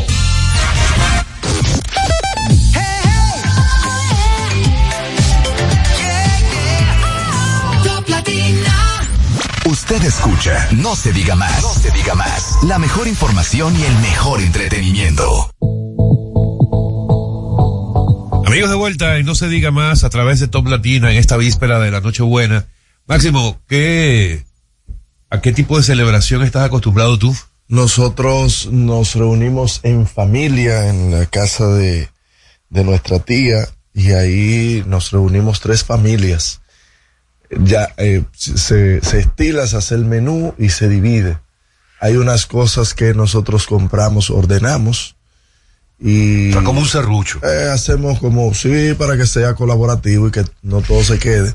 Usted escucha No se diga más. No se diga más. La mejor información y el mejor entretenimiento. Amigos de vuelta, y no se diga más a través de Top Latina en esta víspera de la Nochebuena. Máximo, ¿qué, ¿a qué tipo de celebración estás acostumbrado tú? Nosotros nos reunimos en familia en la casa de, de nuestra tía y ahí nos reunimos tres familias. Ya eh, se, se estila, se hace el menú y se divide. Hay unas cosas que nosotros compramos, ordenamos y... como un serrucho. Eh, hacemos como, sí, para que sea colaborativo y que no todo se quede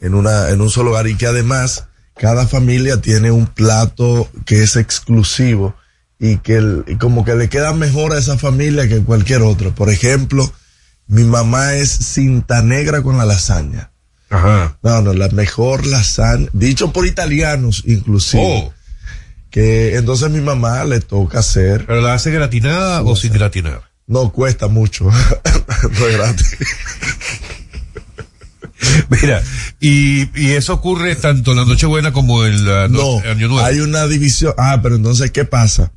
en una, en un solo lugar y que además cada familia tiene un plato que es exclusivo y que el- y como que le queda mejor a esa familia que cualquier otro. Por ejemplo, mi mamá es cinta negra con la lasaña. Ajá. No, no, la mejor lasaña, dicho por italianos inclusive. Oh. Que entonces mi mamá le toca hacer. ¿Pero la hace gratinada o sin gratinar? No cuesta mucho. (laughs) no es gratis. (laughs) Mira, y, y eso ocurre tanto en la Nochebuena como en la no- No, Año Nuevo. hay una división. Ah, pero entonces, ¿qué pasa?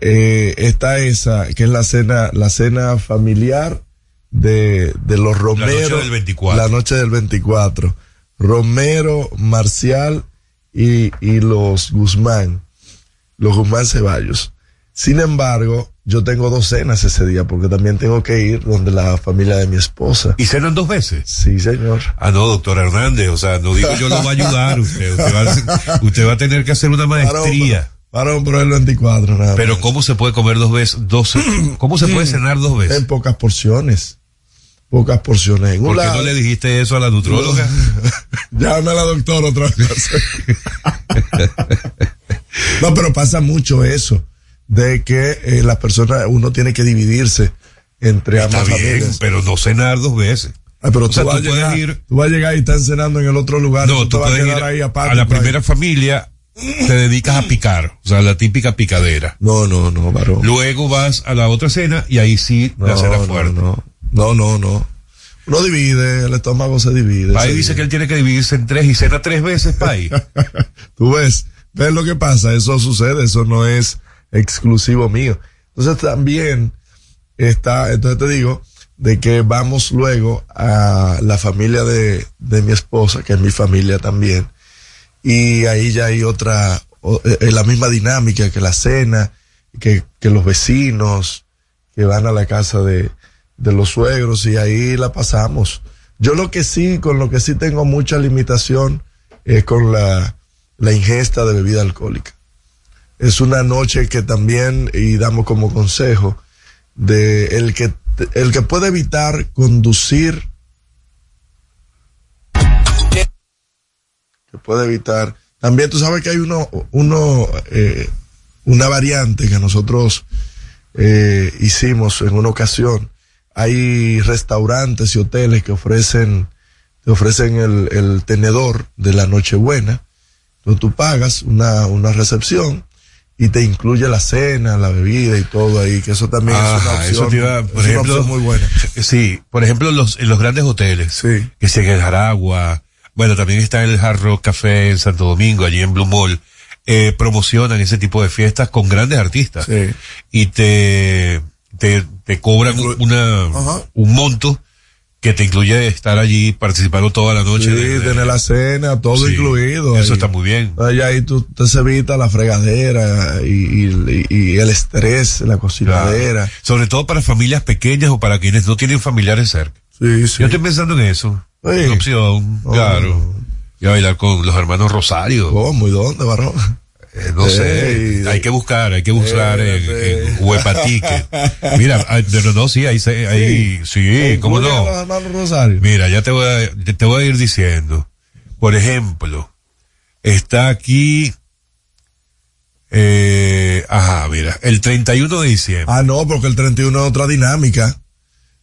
Eh, está esa, que es la cena, la cena familiar de, de los Romero. del 24. La noche del 24. Romero, Marcial y, y los Guzmán. Los Guzmán Ceballos. Sin embargo, yo tengo dos cenas ese día porque también tengo que ir donde la familia de mi esposa. ¿Y cenan dos veces? Sí, señor. Ah, no, doctor Hernández, o sea, no digo yo lo va a ayudar usted. Usted va a, usted va a tener que hacer una maestría. Varón, pero el 24, nada Pero ¿cómo se puede comer dos veces? Dos, ¿Cómo se puede cenar dos veces? En pocas porciones. Pocas porciones. En ¿Por qué lado- no le dijiste eso a la nutróloga? (laughs) Llámame a la doctora otra vez. (laughs) no, pero pasa mucho eso. De que eh, la persona, uno tiene que dividirse entre Está ambas bien, familias. pero no cenar dos veces. Ah, pero tú, sea, vas tú a llegar, puedes ir- tú vas a llegar y están cenando en el otro lugar. No, tú te vas a quedar ir ahí a aparte, la pues. primera familia te dedicas a picar, o sea, la típica picadera. No, no, no, varón. Luego vas a la otra cena y ahí sí la cena fuerte. No, no, no, no. Uno divide, el estómago se divide. Se dice que él tiene que dividirse en tres y cena tres veces, Pai. (laughs) Tú ves, ves lo que pasa, eso sucede, eso no es exclusivo mío. Entonces también está, entonces te digo, de que vamos luego a la familia de, de mi esposa, que es mi familia también, y ahí ya hay otra, eh, la misma dinámica que la cena, que, que los vecinos, que van a la casa de, de los suegros y ahí la pasamos. Yo lo que sí, con lo que sí tengo mucha limitación es con la, la ingesta de bebida alcohólica. Es una noche que también, y damos como consejo, de el que, el que puede evitar conducir, que puede evitar, también tú sabes que hay uno, uno, eh, una variante que nosotros eh, hicimos en una ocasión. Hay restaurantes y hoteles que ofrecen, te ofrecen el, el tenedor de la Nochebuena. Entonces tú pagas una, una recepción y te incluye la cena, la bebida y todo ahí, que eso también es una opción, eso te iba, es por una ejemplo, opción muy buena. Sí, por ejemplo, los, en los grandes hoteles, que si en el Jaragua, bueno, también está el Hard Rock Café en Santo Domingo, allí en Blue Mall, eh, promocionan ese tipo de fiestas con grandes artistas. Y te, te, te cobran una, un monto que te incluye estar allí participando toda la noche. Sí, de- de- tener la cena, todo Sí, incluido. eso ahí. está muy bien. Ahí, ahí tú te se evita la fregadera y, y- y el estrés, la cocinadera. Claro. Sobre todo para familias pequeñas o para quienes no tienen familiares cerca. Sí, sí. Yo estoy pensando en eso. Sí. Una opción, Oh. claro. Y a bailar con los hermanos Rosario. ¿Cómo y dónde, varón? Eh, no sé, hay que buscar, hay que buscar en, en Huepatique. (laughs) Mira, ah, pero no, sí, ahí, sí, cómo no. Mira, ya te voy a, te te voy a ir diciendo. Por ejemplo, está aquí, eh, ajá, mira, el 31 de diciembre. Ah, no, porque el 31 es otra dinámica.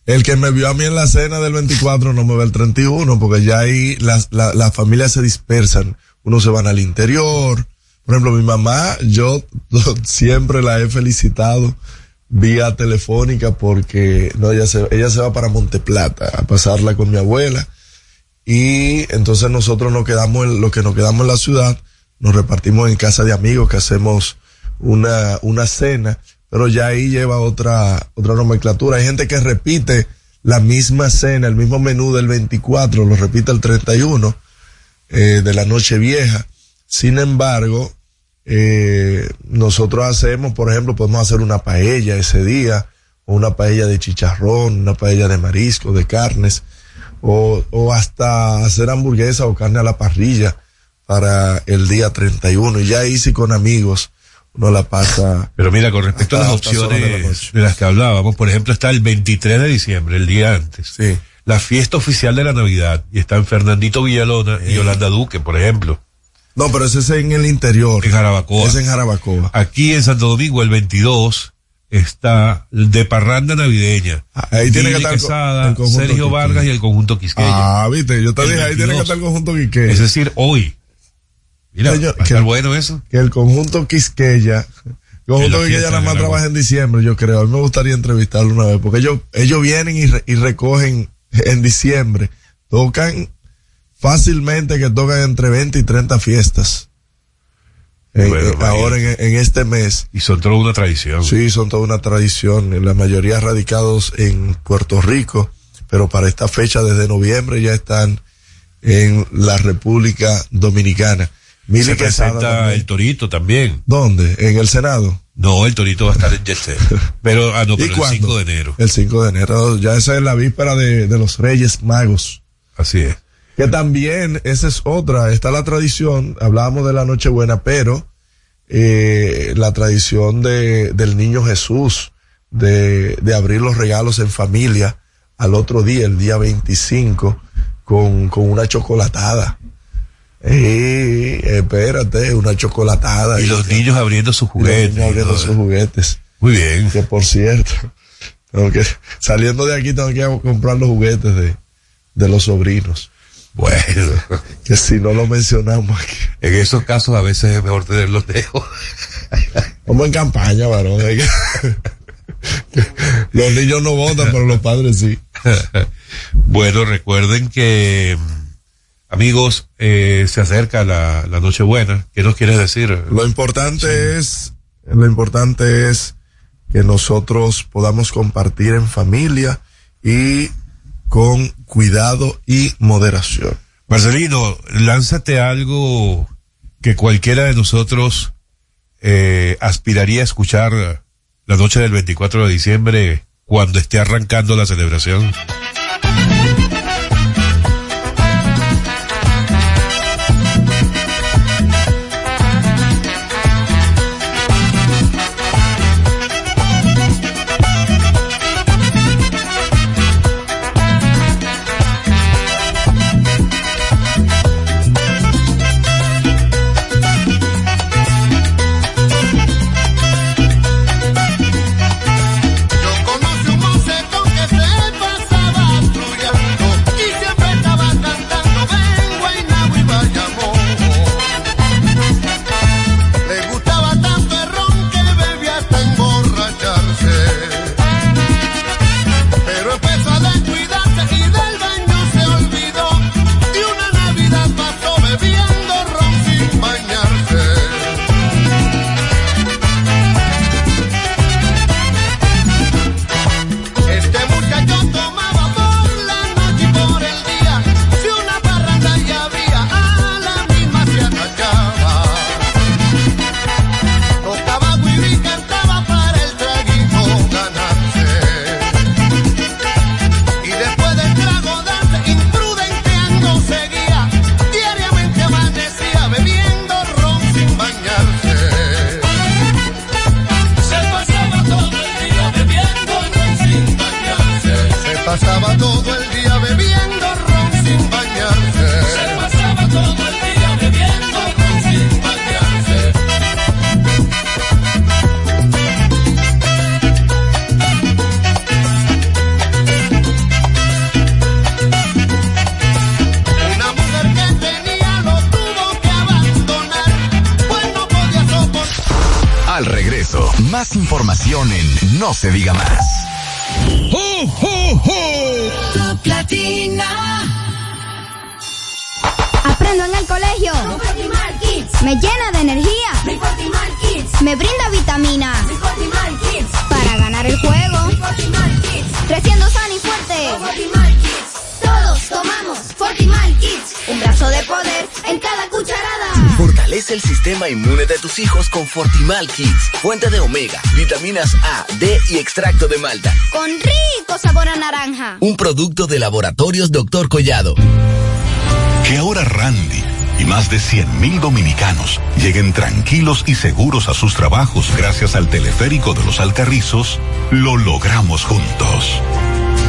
El que me vio a mí en la cena del 24 no me ve el 31, porque ya ahí las, la- las familias se dispersan. Unos se van al interior. Por ejemplo, mi mamá, yo (laughs) siempre la he felicitado vía telefónica porque no, ella se, ella se va para Monteplata a pasarla con mi abuela. Y entonces nosotros nos quedamos en lo que nos quedamos en la ciudad, nos repartimos en casa de amigos que hacemos una, una cena, pero ya ahí lleva otra, otra nomenclatura. Hay gente que repite la misma cena, el mismo menú del 24, lo repite el 31 eh, de la noche vieja. Sin embargo, eh, nosotros hacemos, por ejemplo, podemos hacer una paella ese día, o una paella de chicharrón, una paella de marisco, de carnes, o, o hasta hacer hamburguesa o carne a la parrilla para el día 31. Y ya ahí sí con amigos uno la pasa. Pero mira, con respecto a las de la opciones de las que hablábamos, por ejemplo, está el 23 de diciembre, el día antes. La fiesta oficial de la Navidad. Y están Fernandito Villalona y Yolanda Duque, por ejemplo. No, pero ese es en el interior. En Jarabacoa. Es en Jarabacoa. Aquí en Santo Domingo, el 22, está de parranda navideña. Ahí tiene que estar Quesada, el Sergio Quisqueya. Vargas y el conjunto Quisqueya. Ah, viste, yo te El dije, ahí tiene que 22. estar el conjunto Quiqueya. Es decir, hoy. Mira, Señor, va a estar bueno eso. que el conjunto Quisqueya, el conjunto Quisqueya nada más trabaja en diciembre, yo creo. A mí me gustaría entrevistarlo una vez, porque ellos, ellos vienen y, re- y recogen en diciembre. Tocan fácilmente que tocan entre 20 y 30 fiestas. En- Bueno, en- ahora en, en este mes. Y son toda una tradición. Sí, son toda una tradición. La mayoría radicados en Puerto Rico, pero para esta fecha desde noviembre ya están en la República Dominicana. Mili Se presenta el Torito también. ¿Dónde? ¿En el Senado? No, el Torito va a estar en Set. (laughs) Pero, ah, no, ¿Y pero el cuándo? 5 de enero. El 5 de enero. Ya esa es la víspera de, de los Reyes Magos. Así es. Que también, esa es otra, está la tradición, hablábamos de la Nochebuena, pero eh, la tradición de, del niño Jesús, de, de abrir los regalos en familia al otro día, el día 25, con, con una chocolatada. Eh, espérate, una chocolatada. Y los niños abriendo sus los juguetes. niños abriendo sus juguetes. Muy bien. Que por cierto, tengo que, saliendo de aquí tengo que comprar los juguetes de, de los sobrinos. Bueno. (laughs) Que si no lo mencionamos aquí. En esos casos a veces es mejor tenerlos lejos. (laughs) Vamos en campaña, varón. (laughs) Los niños no votan, pero los padres sí. bueno, recuerden que, mm, amigos, eh, se acerca la, la Nochebuena. ¿Qué nos quieres decir? Lo importante es, lo importante es que nosotros podamos compartir en familia y con cuidado y moderación. Marcelino, lánzate algo que cualquiera de nosotros eh, aspiraría a escuchar la noche del 24 de diciembre cuando esté arrancando la celebración. Información en No se diga más. Top Latina. Aprendo en el colegio. Me llena de energía. Me brinda vitamina. Para ganar el juego. Creciendo sano y fuerte. Todos tomamos Fortimal Kids. Un brazo de poder en. Fortalece el sistema inmune de tus hijos con Fortimal Kids, fuente de omega, vitaminas A, D y extracto de malta. Con rico sabor a naranja. Un producto de laboratorios Dr. Collado. Que ahora Randy y más de 100.000 dominicanos lleguen tranquilos y seguros a sus trabajos gracias al teleférico de los Alcarrizos, lo logramos juntos.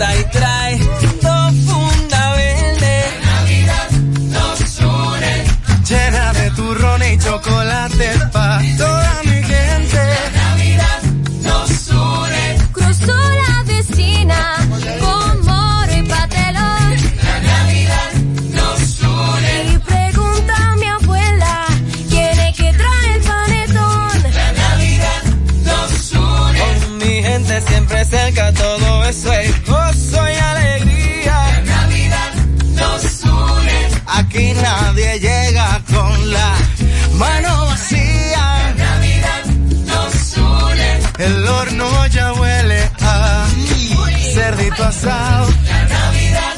Y trae funda verde. La Navidad nos une. Llena de turrón y chocolate pa' con la mano vacía. La Navidad nos une. El horno ya huele a cerdito asado. La Navidad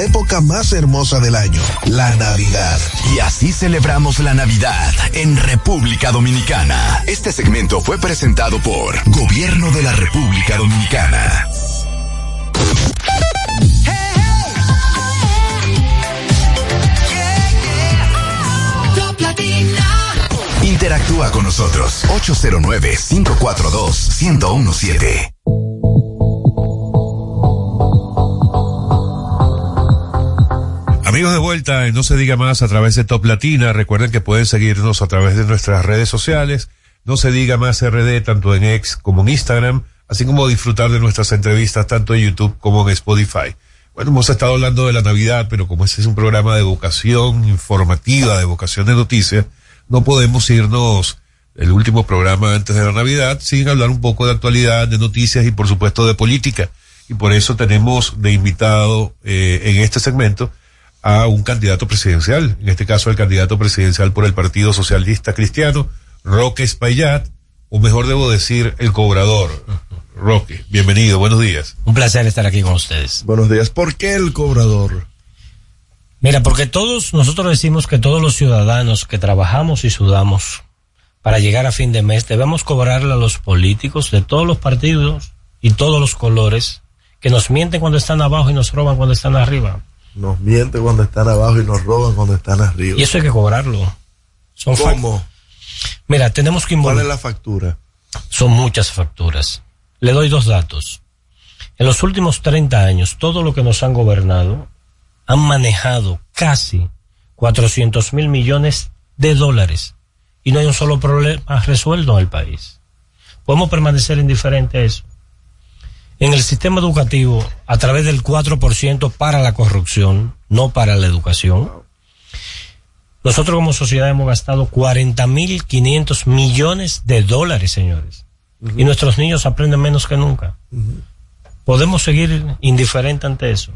época más hermosa del año, la Navidad. Y así celebramos la Navidad en República Dominicana. Este segmento fue presentado por Gobierno de la República Dominicana. Interactúa con nosotros 809-542-1017. Amigos de vuelta, en no se diga más a través de Top Latina. Recuerden que pueden seguirnos a través de nuestras redes sociales. No se diga más RD tanto en X como en Instagram, así como disfrutar de nuestras entrevistas tanto en YouTube como en Spotify. Bueno, hemos estado hablando de la Navidad, pero como este es un programa de vocación informativa, de vocación de noticias, no podemos irnos el último programa antes de la Navidad sin hablar un poco de actualidad, de noticias y por supuesto de política. Y por eso tenemos de invitado eh, en este segmento a un candidato presidencial, en este caso el candidato presidencial por el Partido Socialista Cristiano, Roque Espaillat, o mejor debo decir, el cobrador. Roque, bienvenido, buenos días. Un placer estar aquí con ustedes. Buenos días. ¿Por qué el cobrador? Mira, porque todos, nosotros decimos que todos los ciudadanos que trabajamos y sudamos para llegar a fin de mes debemos cobrarle a los políticos de todos los partidos y todos los colores que nos mienten cuando están abajo y nos roban cuando están arriba. Nos miente cuando están abajo y nos roban cuando están arriba. Y eso hay que cobrarlo. Son ¿Cómo? Mira, tenemos que ¿Cuál involucrar. es la factura? Son muchas facturas. Le doy dos datos. En los últimos 30 años, todo lo que nos han gobernado han manejado casi 400 mil millones de dólares y no hay un solo problema resuelto en el país. Podemos permanecer indiferentes a eso. En el sistema educativo, a través del 4% para la corrupción, no para la educación, nosotros como sociedad hemos gastado 40.500 millones de dólares, señores. Y nuestros niños aprenden menos que nunca. Podemos seguir indiferente ante eso.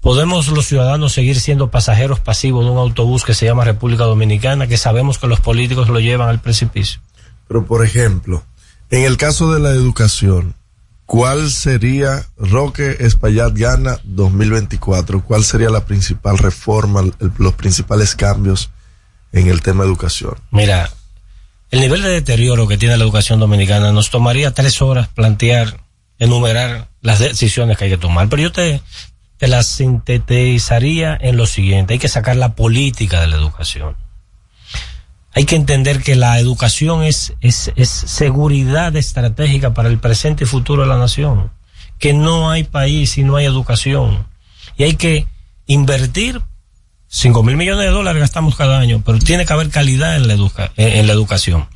Podemos los ciudadanos seguir siendo pasajeros pasivos de un autobús que se llama República Dominicana, que sabemos que los políticos lo llevan al precipicio. Pero, por ejemplo, en el caso de la educación, ¿cuál sería Roque Espaillat gana 2024? ¿Cuál sería la principal reforma, el- los principales cambios en el tema educación? Mira, el nivel de deterioro que tiene la educación dominicana nos tomaría tres horas plantear, enumerar las decisiones que hay que tomar. Pero yo te, te las sintetizaría en lo siguiente. Hay que sacar la política de la educación. Hay que entender que la educación es, seguridad estratégica para el presente y futuro de la nación. Que no hay país si no hay educación. Y hay que invertir 5 mil millones de dólares gastamos cada año, pero tiene que haber calidad en la educación.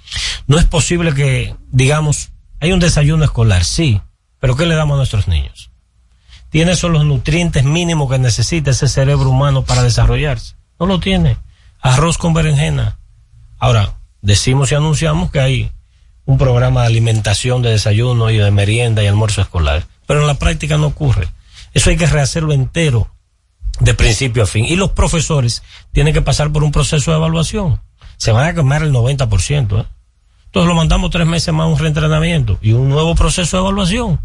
No es posible que, digamos, hay un desayuno escolar, sí, pero ¿qué le damos a nuestros niños? ¿Tiene esos los nutrientes mínimos que necesita ese cerebro humano para desarrollarse? No lo tiene. Arroz con berenjena. Ahora, decimos y anunciamos que hay un programa de alimentación de desayuno y de merienda y almuerzo escolar, pero en la práctica no ocurre. Eso hay que rehacerlo entero de principio a fin. Y los profesores tienen que pasar por un proceso de evaluación. Se van a quemar el 90%. ¿eh? Entonces lo mandamos tres meses más a un reentrenamiento y un nuevo proceso de evaluación.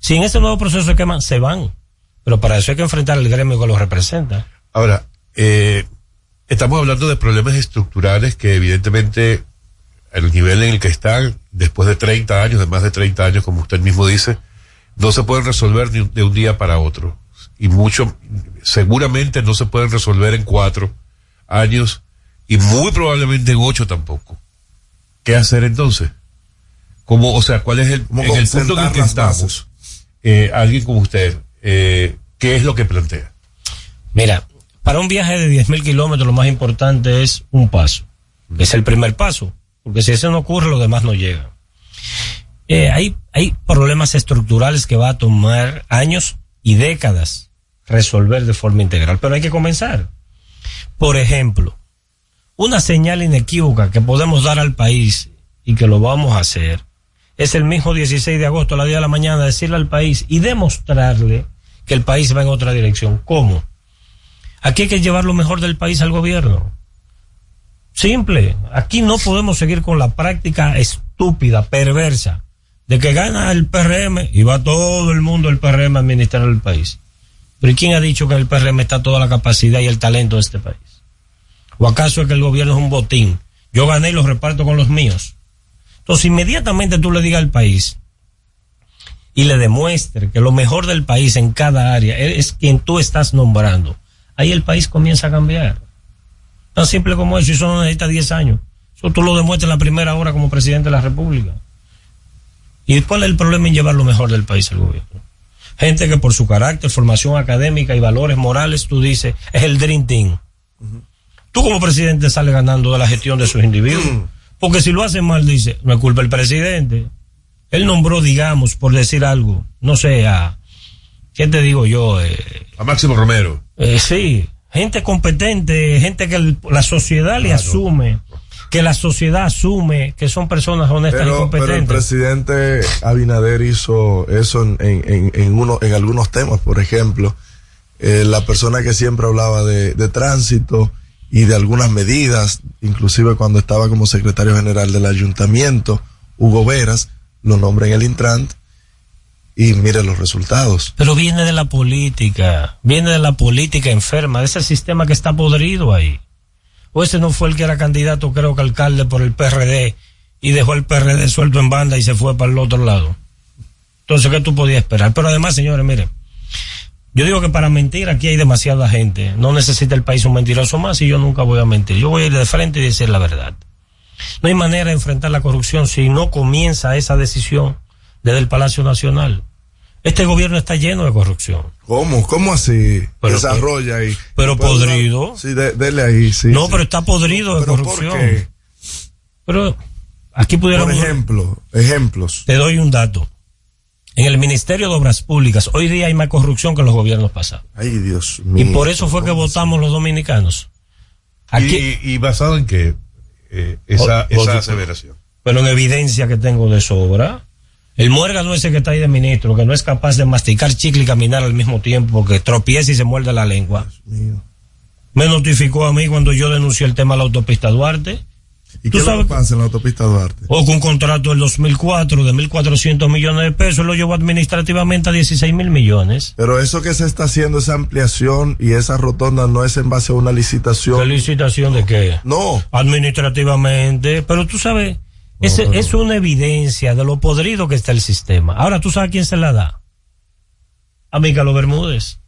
Si en ese nuevo proceso se queman, se van. Pero para eso hay que enfrentar el gremio que los representa. Ahora, eh, estamos hablando de problemas estructurales que evidentemente el nivel en el que están, después de 30 años, de más de 30 años, como usted mismo dice, no se pueden resolver ni de un día para otro. Y mucho, seguramente no se pueden resolver en cuatro años y muy probablemente en ocho tampoco. ¿Qué hacer entonces? ¿Cómo, o sea, cuál es el, ¿Cómo en el punto en el que estamos? Eh, alguien como usted, eh, ¿qué es lo que plantea? Mira, para un viaje de 10.000 kilómetros lo más importante es un paso. Es el primer paso. Porque si eso no ocurre, lo demás no llega. Eh, hay, hay problemas estructurales que va a tomar años y décadas resolver de forma integral. Pero hay que comenzar. Por ejemplo, una señal inequívoca que podemos dar al país y que lo vamos a hacer es el mismo 16 de agosto a la 10 de la mañana decirle al país y demostrarle que el país va en otra dirección. ¿Cómo? Aquí hay que llevar lo mejor del país al gobierno. Simple. Aquí no podemos seguir con la práctica estúpida, perversa, de que gana el PRM y va todo el mundo el PRM a administrar el país. Pero ¿y quién ha dicho que el PRM está toda la capacidad y el talento de este país? ¿O acaso es que el gobierno es un botín? Yo gané y los reparto con los míos. Entonces, inmediatamente tú le digas al país y le demuestre que lo mejor del país en cada área es quien tú estás nombrando, ahí el país comienza a cambiar. Tan simple como eso, y eso no necesita 10 años. Eso tú lo demuestras en la primera hora como presidente de la República. ¿Y cuál es el problema en llevar lo mejor del país al gobierno? Gente que por su carácter, formación académica y valores morales, tú dices, es el Dream Team. Tú como presidente sales ganando de la gestión de sus individuos. Porque si lo hacen mal, dice, no es culpa del presidente. Él nombró, digamos, por decir algo, no sé, a, ¿qué te digo yo? Eh, A Máximo Romero. eh, sí, gente competente, gente que el- la sociedad le asume, que la sociedad asume que son personas honestas y Pero, pero el competentes. presidente Abinader hizo eso en, en, en, en uno, en algunos temas. Por ejemplo, eh, la persona que siempre hablaba de, de tránsito y de algunas medidas, inclusive cuando estaba como secretario general del ayuntamiento, Hugo Veras, lo nombra en el Intrant y mire los resultados. Pero viene de la política, viene de la política enferma, de ese sistema que está podrido ahí. O ese no fue el que era candidato, creo que alcalde por el PRD y dejó el PRD suelto en banda y se fue para el otro lado. Entonces, ¿qué tú podías esperar? Pero además, señores, miren, yo digo que para mentir aquí hay demasiada gente. No necesita el país un mentiroso más y yo nunca voy a mentir. Yo voy a ir de frente y decir la verdad. No hay manera de enfrentar la corrupción si no comienza esa decisión desde el Palacio Nacional. Este gobierno está lleno de corrupción. ¿Cómo? ¿Cómo así? Pero- Desarrolla ahí. pero ¿Puedo dar- podrido. Sí, de- dele ahí, sí. no, sí. pero está podrido de ¿Pero por corrupción. qué? Pero aquí pudiéramos... Por ejemplo, ejemplos. Te doy un dato. En el Ministerio de Obras Públicas, hoy día hay más corrupción que en los gobiernos pasados. Ay, Dios Y mío. por eso fue que votamos los dominicanos. Aquí, ¿Y, y basado en qué? Eh, esa, O- o- esa aseveración. pero en evidencia que tengo de sobra. El muérgano ese que está ahí de ministro, que no es capaz de masticar chicle y caminar al mismo tiempo, que tropieza y se muerde la lengua. Me notificó a mí cuando yo denuncié el tema de la autopista Duarte. ¿Y ¿Tú qué es sabes pasa en la autopista Duarte? O con un contrato del 2004 de 1.400 millones de pesos, lo llevó administrativamente a 16 mil millones. Pero eso que se está haciendo, esa ampliación y esa rotonda no es en base a una licitación. ¿Qué licitación de qué? No. Administrativamente. Pero tú sabes, es, es una evidencia de lo podrido que está el sistema. Ahora, ¿tú sabes quién se la da? A Mícalo Bermúdez.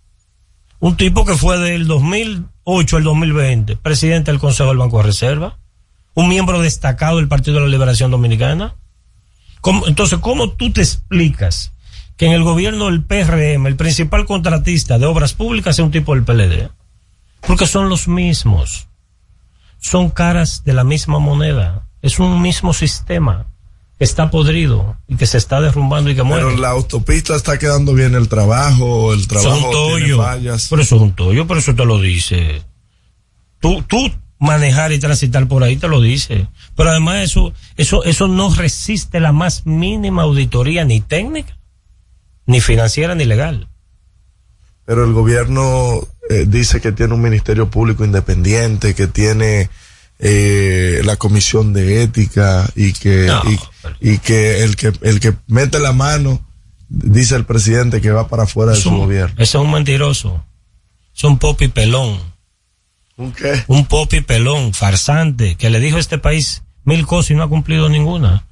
Un tipo que fue del 2008 al 2020, presidente del Consejo del Banco de Reserva. Un miembro destacado del Partido de la Liberación Dominicana. ¿Cómo- entonces, ¿cómo tú te explicas que en el gobierno del PRM, el principal contratista de obras públicas sea un tipo del PLD? Porque son los mismos. Son caras de la misma moneda. Es un mismo sistema que está podrido y que se está derrumbando y que muere. Pero la autopista está quedando bien el trabajo, el trabajo es un tollo. fallas. Por eso es un tollo, por eso te lo dice. Tú, tú manejar y transitar por ahí te lo dice. Pero además eso, eso, eso no resiste la más mínima auditoría ni técnica, ni financiera, ni legal. Pero el gobierno eh, dice que tiene un ministerio público independiente, que tiene eh, la comisión de ética y que No, y, y que el que el que mete la mano dice el presidente que va para afuera de su un- gobierno. Ese es un mentiroso. Es un popi pelón. ¿Un qué? Un popi pelón, farsante, que le dijo a este país mil cosas y no ha cumplido ninguna.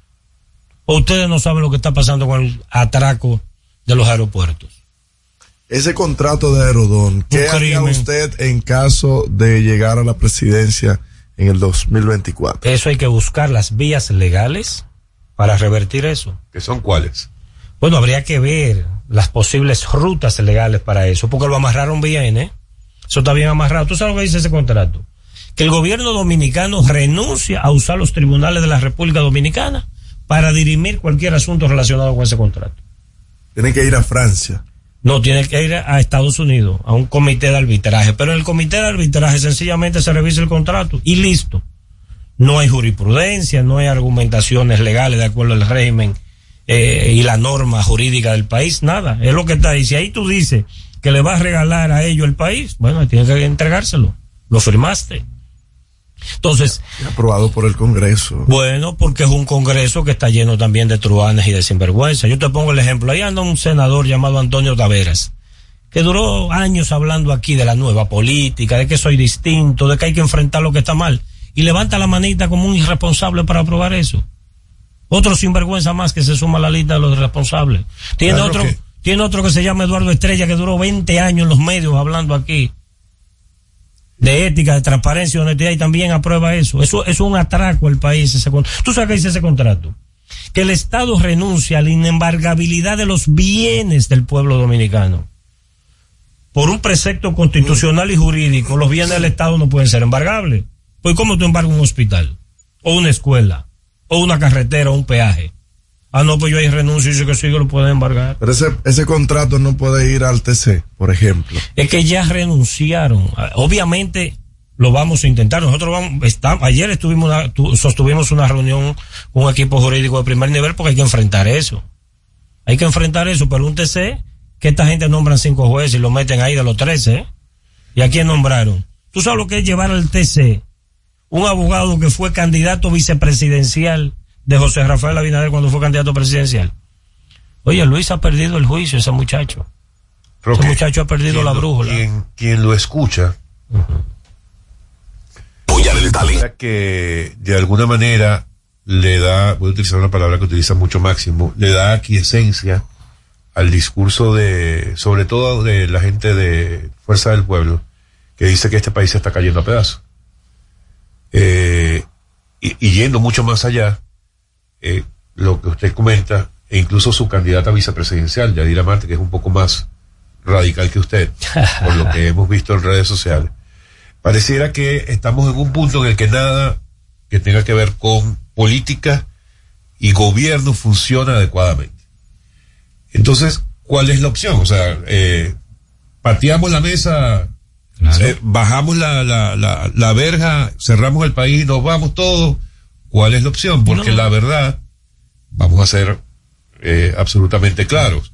O ustedes no saben lo que está pasando con el atraco de los aeropuertos. Ese contrato de Aerodón, ¿qué haría usted en caso de llegar a la presidencia en el 2024? Eso hay que buscar las vías legales para revertir eso. ¿Que son cuáles? Bueno, habría que ver las posibles rutas legales para eso, porque lo amarraron bien, ¿eh? Eso está bien amarrado. ¿Tú sabes lo que dice ese contrato? Que el gobierno dominicano renuncia a usar los tribunales de la República Dominicana para dirimir cualquier asunto relacionado con ese contrato. Tienen que ir a Francia. No, tiene que ir a Estados Unidos, a un comité de arbitraje. Pero en el comité de arbitraje sencillamente se revisa el contrato y listo. No hay jurisprudencia, no hay argumentaciones legales de acuerdo al régimen eh, y la norma jurídica del país, nada. Es lo que está ahí. Si ahí tú dices que le vas a regalar a ellos el país, bueno, tienes que entregárselo. Lo firmaste. Entonces. Aprobado por el Congreso. Bueno, porque es un Congreso que está lleno también de truanes y de sinvergüenza. Yo te pongo el ejemplo. Ahí anda un senador llamado Antonio Taveras, que duró años hablando aquí de la nueva política, de que soy distinto, de que hay que enfrentar lo que está mal. Y levanta la manita como un irresponsable para aprobar eso. Otro sinvergüenza más que se suma a la lista de los responsables. Tiene Claro otro, que- tiene otro que se llama Eduardo Estrella, que duró 20 años en los medios hablando aquí de ética, de transparencia, de honestidad y también aprueba eso. Eso es un atraco al país. Ese ¿Tú sabes qué dice ese contrato? Que el Estado renuncia a la inembargabilidad de los bienes del pueblo dominicano. Por un precepto constitucional y jurídico, los bienes del Estado no pueden ser embargables. Pues ¿cómo tú embargas un hospital? O una escuela? O una carretera, o un peaje. Ah, no, pues yo ahí renuncio y dice que sí que lo pueden embargar. Pero ese, ese contrato no puede ir al TC, por ejemplo. Es que ya renunciaron. Ah, Obviamente lo vamos a intentar. Nosotros vamos, está- ayer estuvimos una- tu- sostuvimos una reunión con un equipo jurídico de primer nivel porque hay que enfrentar eso. Hay que enfrentar eso, pero un TC, que esta gente nombran cinco jueces y lo meten ahí de los 13, ¿eh? ¿Y a quién nombraron? ¿Tú sabes lo que es llevar al TC? Un abogado que fue candidato vicepresidencial de José Rafael Abinader cuando fue candidato presidencial. Oye, Luis ha perdido el juicio, ese muchacho. Ese muchacho ha perdido quien la lo- brújula. Quien, quien lo escucha. que de alguna manera le da, voy a utilizar una palabra que utiliza mucho Máximo, le da aquiescencia al discurso de, sobre todo de la gente de Fuerza del Pueblo, que dice que este país se está cayendo a pedazos. Eh, y, y yendo mucho más allá, eh, lo que usted comenta, e incluso su candidata a vicepresidencial, Yadira Marte, que es un poco más radical que usted, (laughs) por lo que hemos visto en redes sociales. Pareciera que estamos en un punto en el que nada que tenga que ver con política y gobierno funciona adecuadamente. Entonces, ¿cuál es la opción? O sea, eh, pateamos la mesa, eh, bajamos la, la, la, la verja, cerramos el país y nos vamos todos. ¿Cuál es la opción? Porque la verdad, vamos a ser eh, absolutamente claros.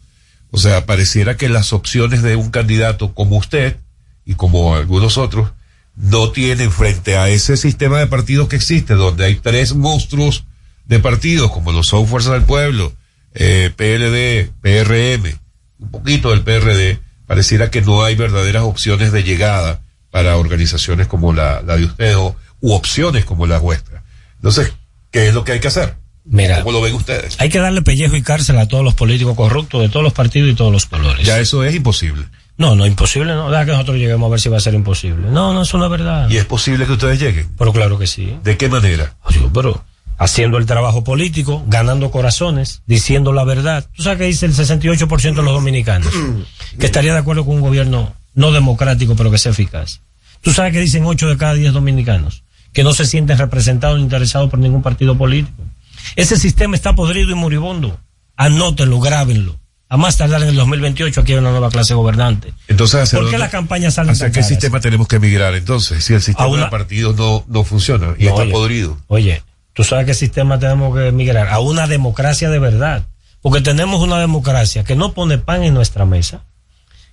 O sea, pareciera que las opciones de un candidato como usted y como algunos otros no tienen frente a ese sistema de partidos que existe, donde hay tres monstruos de partidos, como los son Fuerza del Pueblo, eh, PLD, PRM, un poquito del PRD, pareciera que no hay verdaderas opciones de llegada para organizaciones como la, la de usted o, u opciones como la vuestra. Entonces, ¿qué es lo que hay que hacer? Mira, ¿Cómo lo ven ustedes? Hay que darle pellejo y cárcel a todos los políticos corruptos de todos los partidos y todos los colores. Ya eso es imposible. No, no, imposible, no. Deja que nosotros lleguemos a ver si va a ser imposible. No, no, es una verdad. ¿Y es posible que ustedes lleguen? Pero claro que sí. ¿De qué manera? Oye, pero haciendo el trabajo político, ganando corazones, diciendo la verdad. ¿Tú sabes qué dice el 68% de los dominicanos? que estaría de acuerdo con un gobierno no democrático, pero que sea eficaz. ¿Tú sabes qué dicen 8 de cada 10 dominicanos? Que no se sienten representados ni interesados por ningún partido político. Ese sistema está podrido y moribundo. Anótenlo, grábenlo. A más tardar en el 2028 aquí hay una nueva clase gobernante. Entonces, ¿hacia ¿Por qué dónde- las campañas salen ¿Hacia tan qué caras? sistema tenemos que migrar entonces? Si el sistema una- de partidos no, no funciona y No, está oye, podrido. Oye, tú sabes qué sistema tenemos que migrar a una democracia de verdad. Porque tenemos una democracia que no pone pan en nuestra mesa,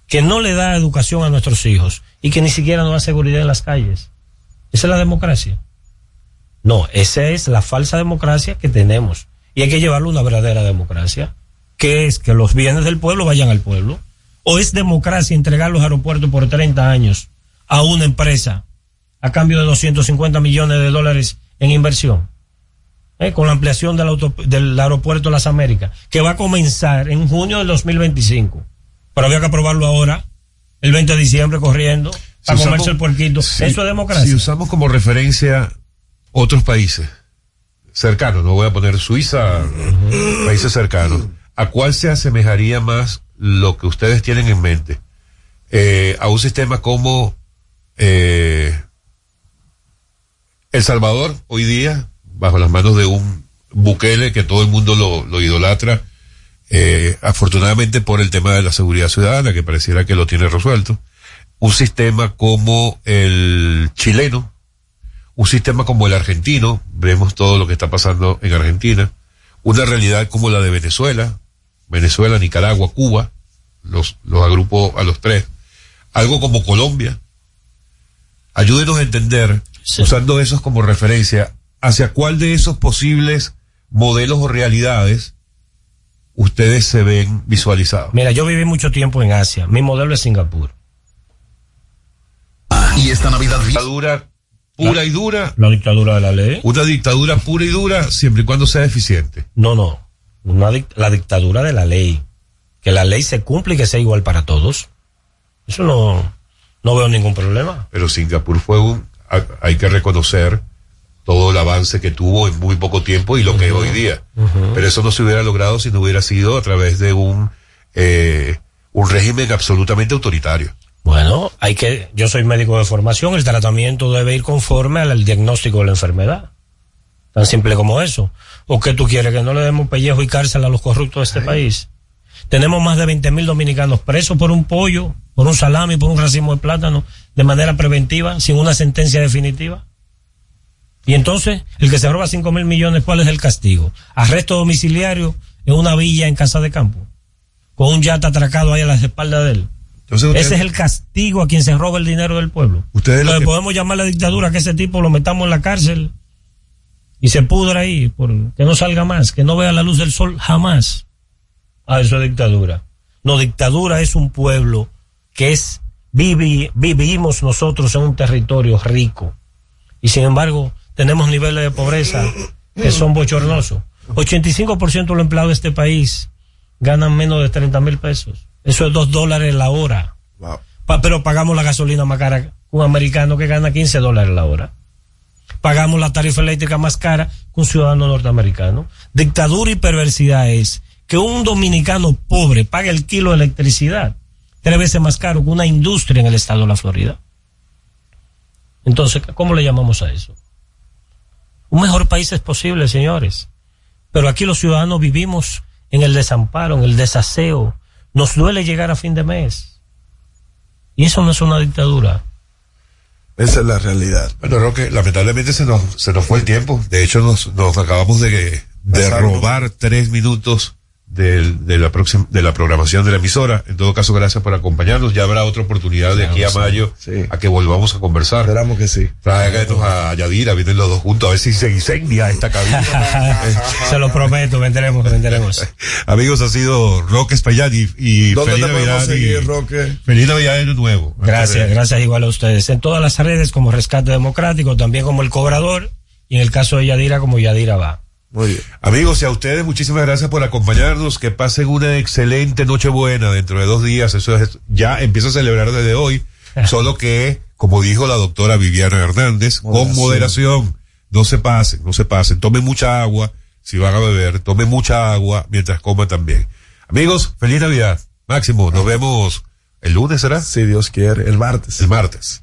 que no le da educación a nuestros hijos y que ni siquiera nos da seguridad en las calles. Esa es la democracia. No, esa es la falsa democracia que tenemos. Y hay que llevarlo a una verdadera democracia, que es que los bienes del pueblo vayan al pueblo. O es democracia entregar los aeropuertos por 30 años a una empresa a cambio de 250 millones de dólares en inversión. Eh, con la ampliación del, auto- del aeropuerto las Américas, que va a comenzar en junio del 2025. Pero había que aprobarlo ahora, el 20 de diciembre, corriendo, para Si comerse usamos- el puerquito. si- Eso es democracia. Si usamos como referencia otros países cercanos, no voy a poner Suiza, países cercanos, ¿a cuál se asemejaría más lo que ustedes tienen en mente? Eh, a un sistema como Eh, el Salvador, hoy día, bajo las manos de un Bukele que todo el mundo lo, lo idolatra, eh, afortunadamente por el tema de la seguridad ciudadana, que pareciera que lo tiene resuelto. Un sistema como el chileno, un sistema como el argentino, vemos todo lo que está pasando en Argentina, una realidad como la de Venezuela, Venezuela, Nicaragua, Cuba, los, los agrupo a los tres, algo como Colombia. Ayúdenos a entender, usando esos como referencia, hacia cuál de esos posibles modelos o realidades ustedes se ven visualizados. Mira, yo viví mucho tiempo en Asia. Mi modelo es Singapur. Y esta Navidad dictadura pura y dura. La dictadura de la ley. Una dictadura pura y dura siempre y cuando sea eficiente. No, no. Una dic- la dictadura de la ley. Que la ley se cumpla y que sea igual para todos. Eso no, no veo ningún problema. Pero Singapur fue un, ha- hay que reconocer todo el avance que tuvo en muy poco tiempo y lo que es hoy día. Pero eso no se hubiera logrado si no hubiera sido a través de un, eh, un régimen absolutamente autoritario. Bueno, hay que, yo soy médico de formación, el tratamiento debe ir conforme al, diagnóstico de la enfermedad. Tan simple como eso. ¿O qué tú quieres? Que no le demos pellejo y cárcel a los corruptos de este país. Tenemos más de 20 mil dominicanos presos por un pollo, por un salami, por un racimo de plátano, de manera preventiva, sin una sentencia definitiva. Y entonces, el que se roba 5 mil millones, ¿cuál es el castigo? Arresto domiciliario en una villa en casa de campo, con un yate atracado ahí a las espaldas de él. Entonces Ese es el castigo a quien se roba el dinero del pueblo. Ustedes lo Entonces que- podemos llamar la dictadura que ese tipo lo metamos en la cárcel y se pudra ahí, por, que no salga más, que no vea la luz del sol jamás. Ah, eso es dictadura. No, dictadura es un pueblo que es, vivi- vivimos nosotros en un territorio rico. Y sin embargo, tenemos niveles de pobreza que son bochornosos. 85% de los empleados de este país ganan menos de 30 mil pesos. Eso es dos dólares la hora. Pa- pero pagamos la gasolina más cara que un americano que gana 15 dólares la hora. Pagamos la tarifa eléctrica más cara que un ciudadano norteamericano. Dictadura y perversidad es que un dominicano pobre pague el kilo de electricidad tres veces más caro que una industria en el estado de la Florida. Entonces, ¿cómo le llamamos a eso? Un mejor país es posible, señores. Pero aquí los ciudadanos vivimos en el desamparo, en el desaseo. Nos duele llegar a fin de mes. Y eso no es una dictadura. Esa es la realidad. Bueno, Roque, lamentablemente se nos, se nos fue el tiempo. De hecho, nos, nos acabamos de, de robar tres minutos del- de, la próxima, de la programación de la emisora. En todo caso, gracias por acompañarnos. Ya habrá otra oportunidad de aquí a mayo a que volvamos a conversar. Esperamos que sí. Tráiganos a Yadira, vienen los dos juntos, a ver si se incendia esta cabina. (laughs) Se lo prometo, vendremos, vendremos. (laughs) Amigos, ha sido Roque Espaillat y, y ¿Dónde feliz te podemos Navidad. y- seguir, Roque? Feliz Navidad de nuevo. Gracias, gracias igual a ustedes. En todas las redes como Rescate Democrático, también como El Cobrador, y en el caso de Yadira como Yadira va. Muy bien. Amigos, y a ustedes muchísimas gracias por acompañarnos. Que pasen una excelente Nochebuena dentro de dos días. Eso es, ya empieza a celebrar desde hoy. (laughs) Solo que, como dijo la doctora Viviana Hernández, con Moderación. moderación. No se pasen, no se pasen. Tomen mucha agua. Si van a beber, tomen mucha agua mientras coman también. Amigos, feliz Navidad. Máximo, nos vemos el lunes, ¿será? Si Dios quiere, el martes. El martes.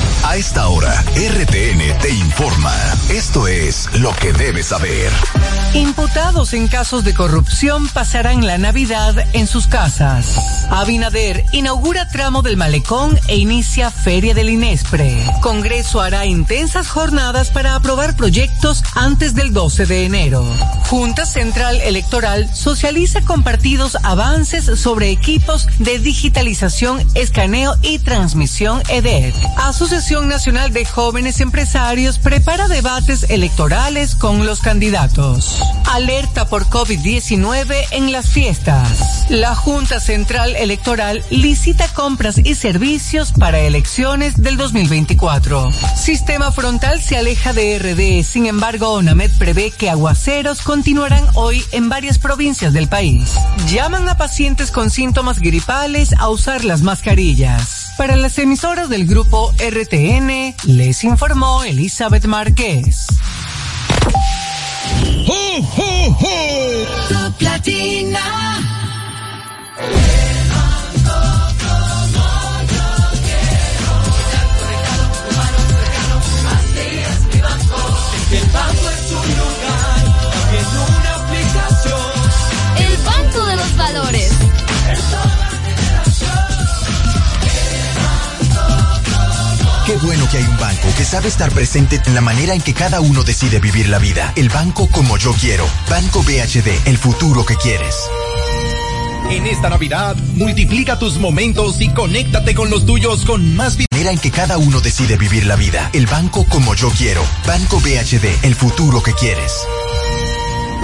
A esta hora, RTN te informa. Esto es lo que debes saber. Imputados en casos de corrupción pasarán la Navidad en sus casas. Abinader inaugura tramo del malecón e inicia Feria del Inespre. Congreso hará intensas jornadas para aprobar proyectos antes del 12 de enero. Junta Central Electoral socializa con partidos avances sobre equipos de digitalización, escaneo y transmisión EDET. Asociación Nacional de Jóvenes Empresarios prepara debates electorales con los candidatos. Alerta por COVID-19 en las fiestas. La Junta Central Electoral licita compras y servicios para elecciones del 2024. Sistema frontal se aleja de RD, sin embargo, ONAMED prevé que aguaceros continuarán hoy en varias provincias del país. Llaman a pacientes con síntomas gripales a usar las mascarillas. Para las emisoras del grupo RTN, les informó Elizabeth Márquez. ¡Ho, ho, ho! Top Latina. El banco es un lugar, Qué bueno que hay un banco que sabe estar presente en la manera en que cada uno decide vivir la vida. El banco como yo quiero. Banco BHD, el futuro que quieres. En esta Navidad, multiplica tus momentos y conéctate con los tuyos con más vida. Manera en que cada uno decide vivir la vida. El banco como yo quiero. Banco BHD, el futuro que quieres.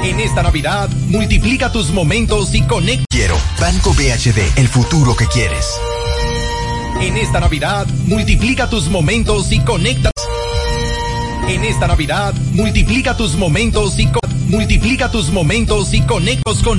En esta Navidad, multiplica tus momentos y conecta. Quiero. Banco BHD, el futuro que quieres. En esta Navidad, multiplica tus momentos y conecta. En esta Navidad, multiplica tus momentos y multiplica tus momentos y conectos con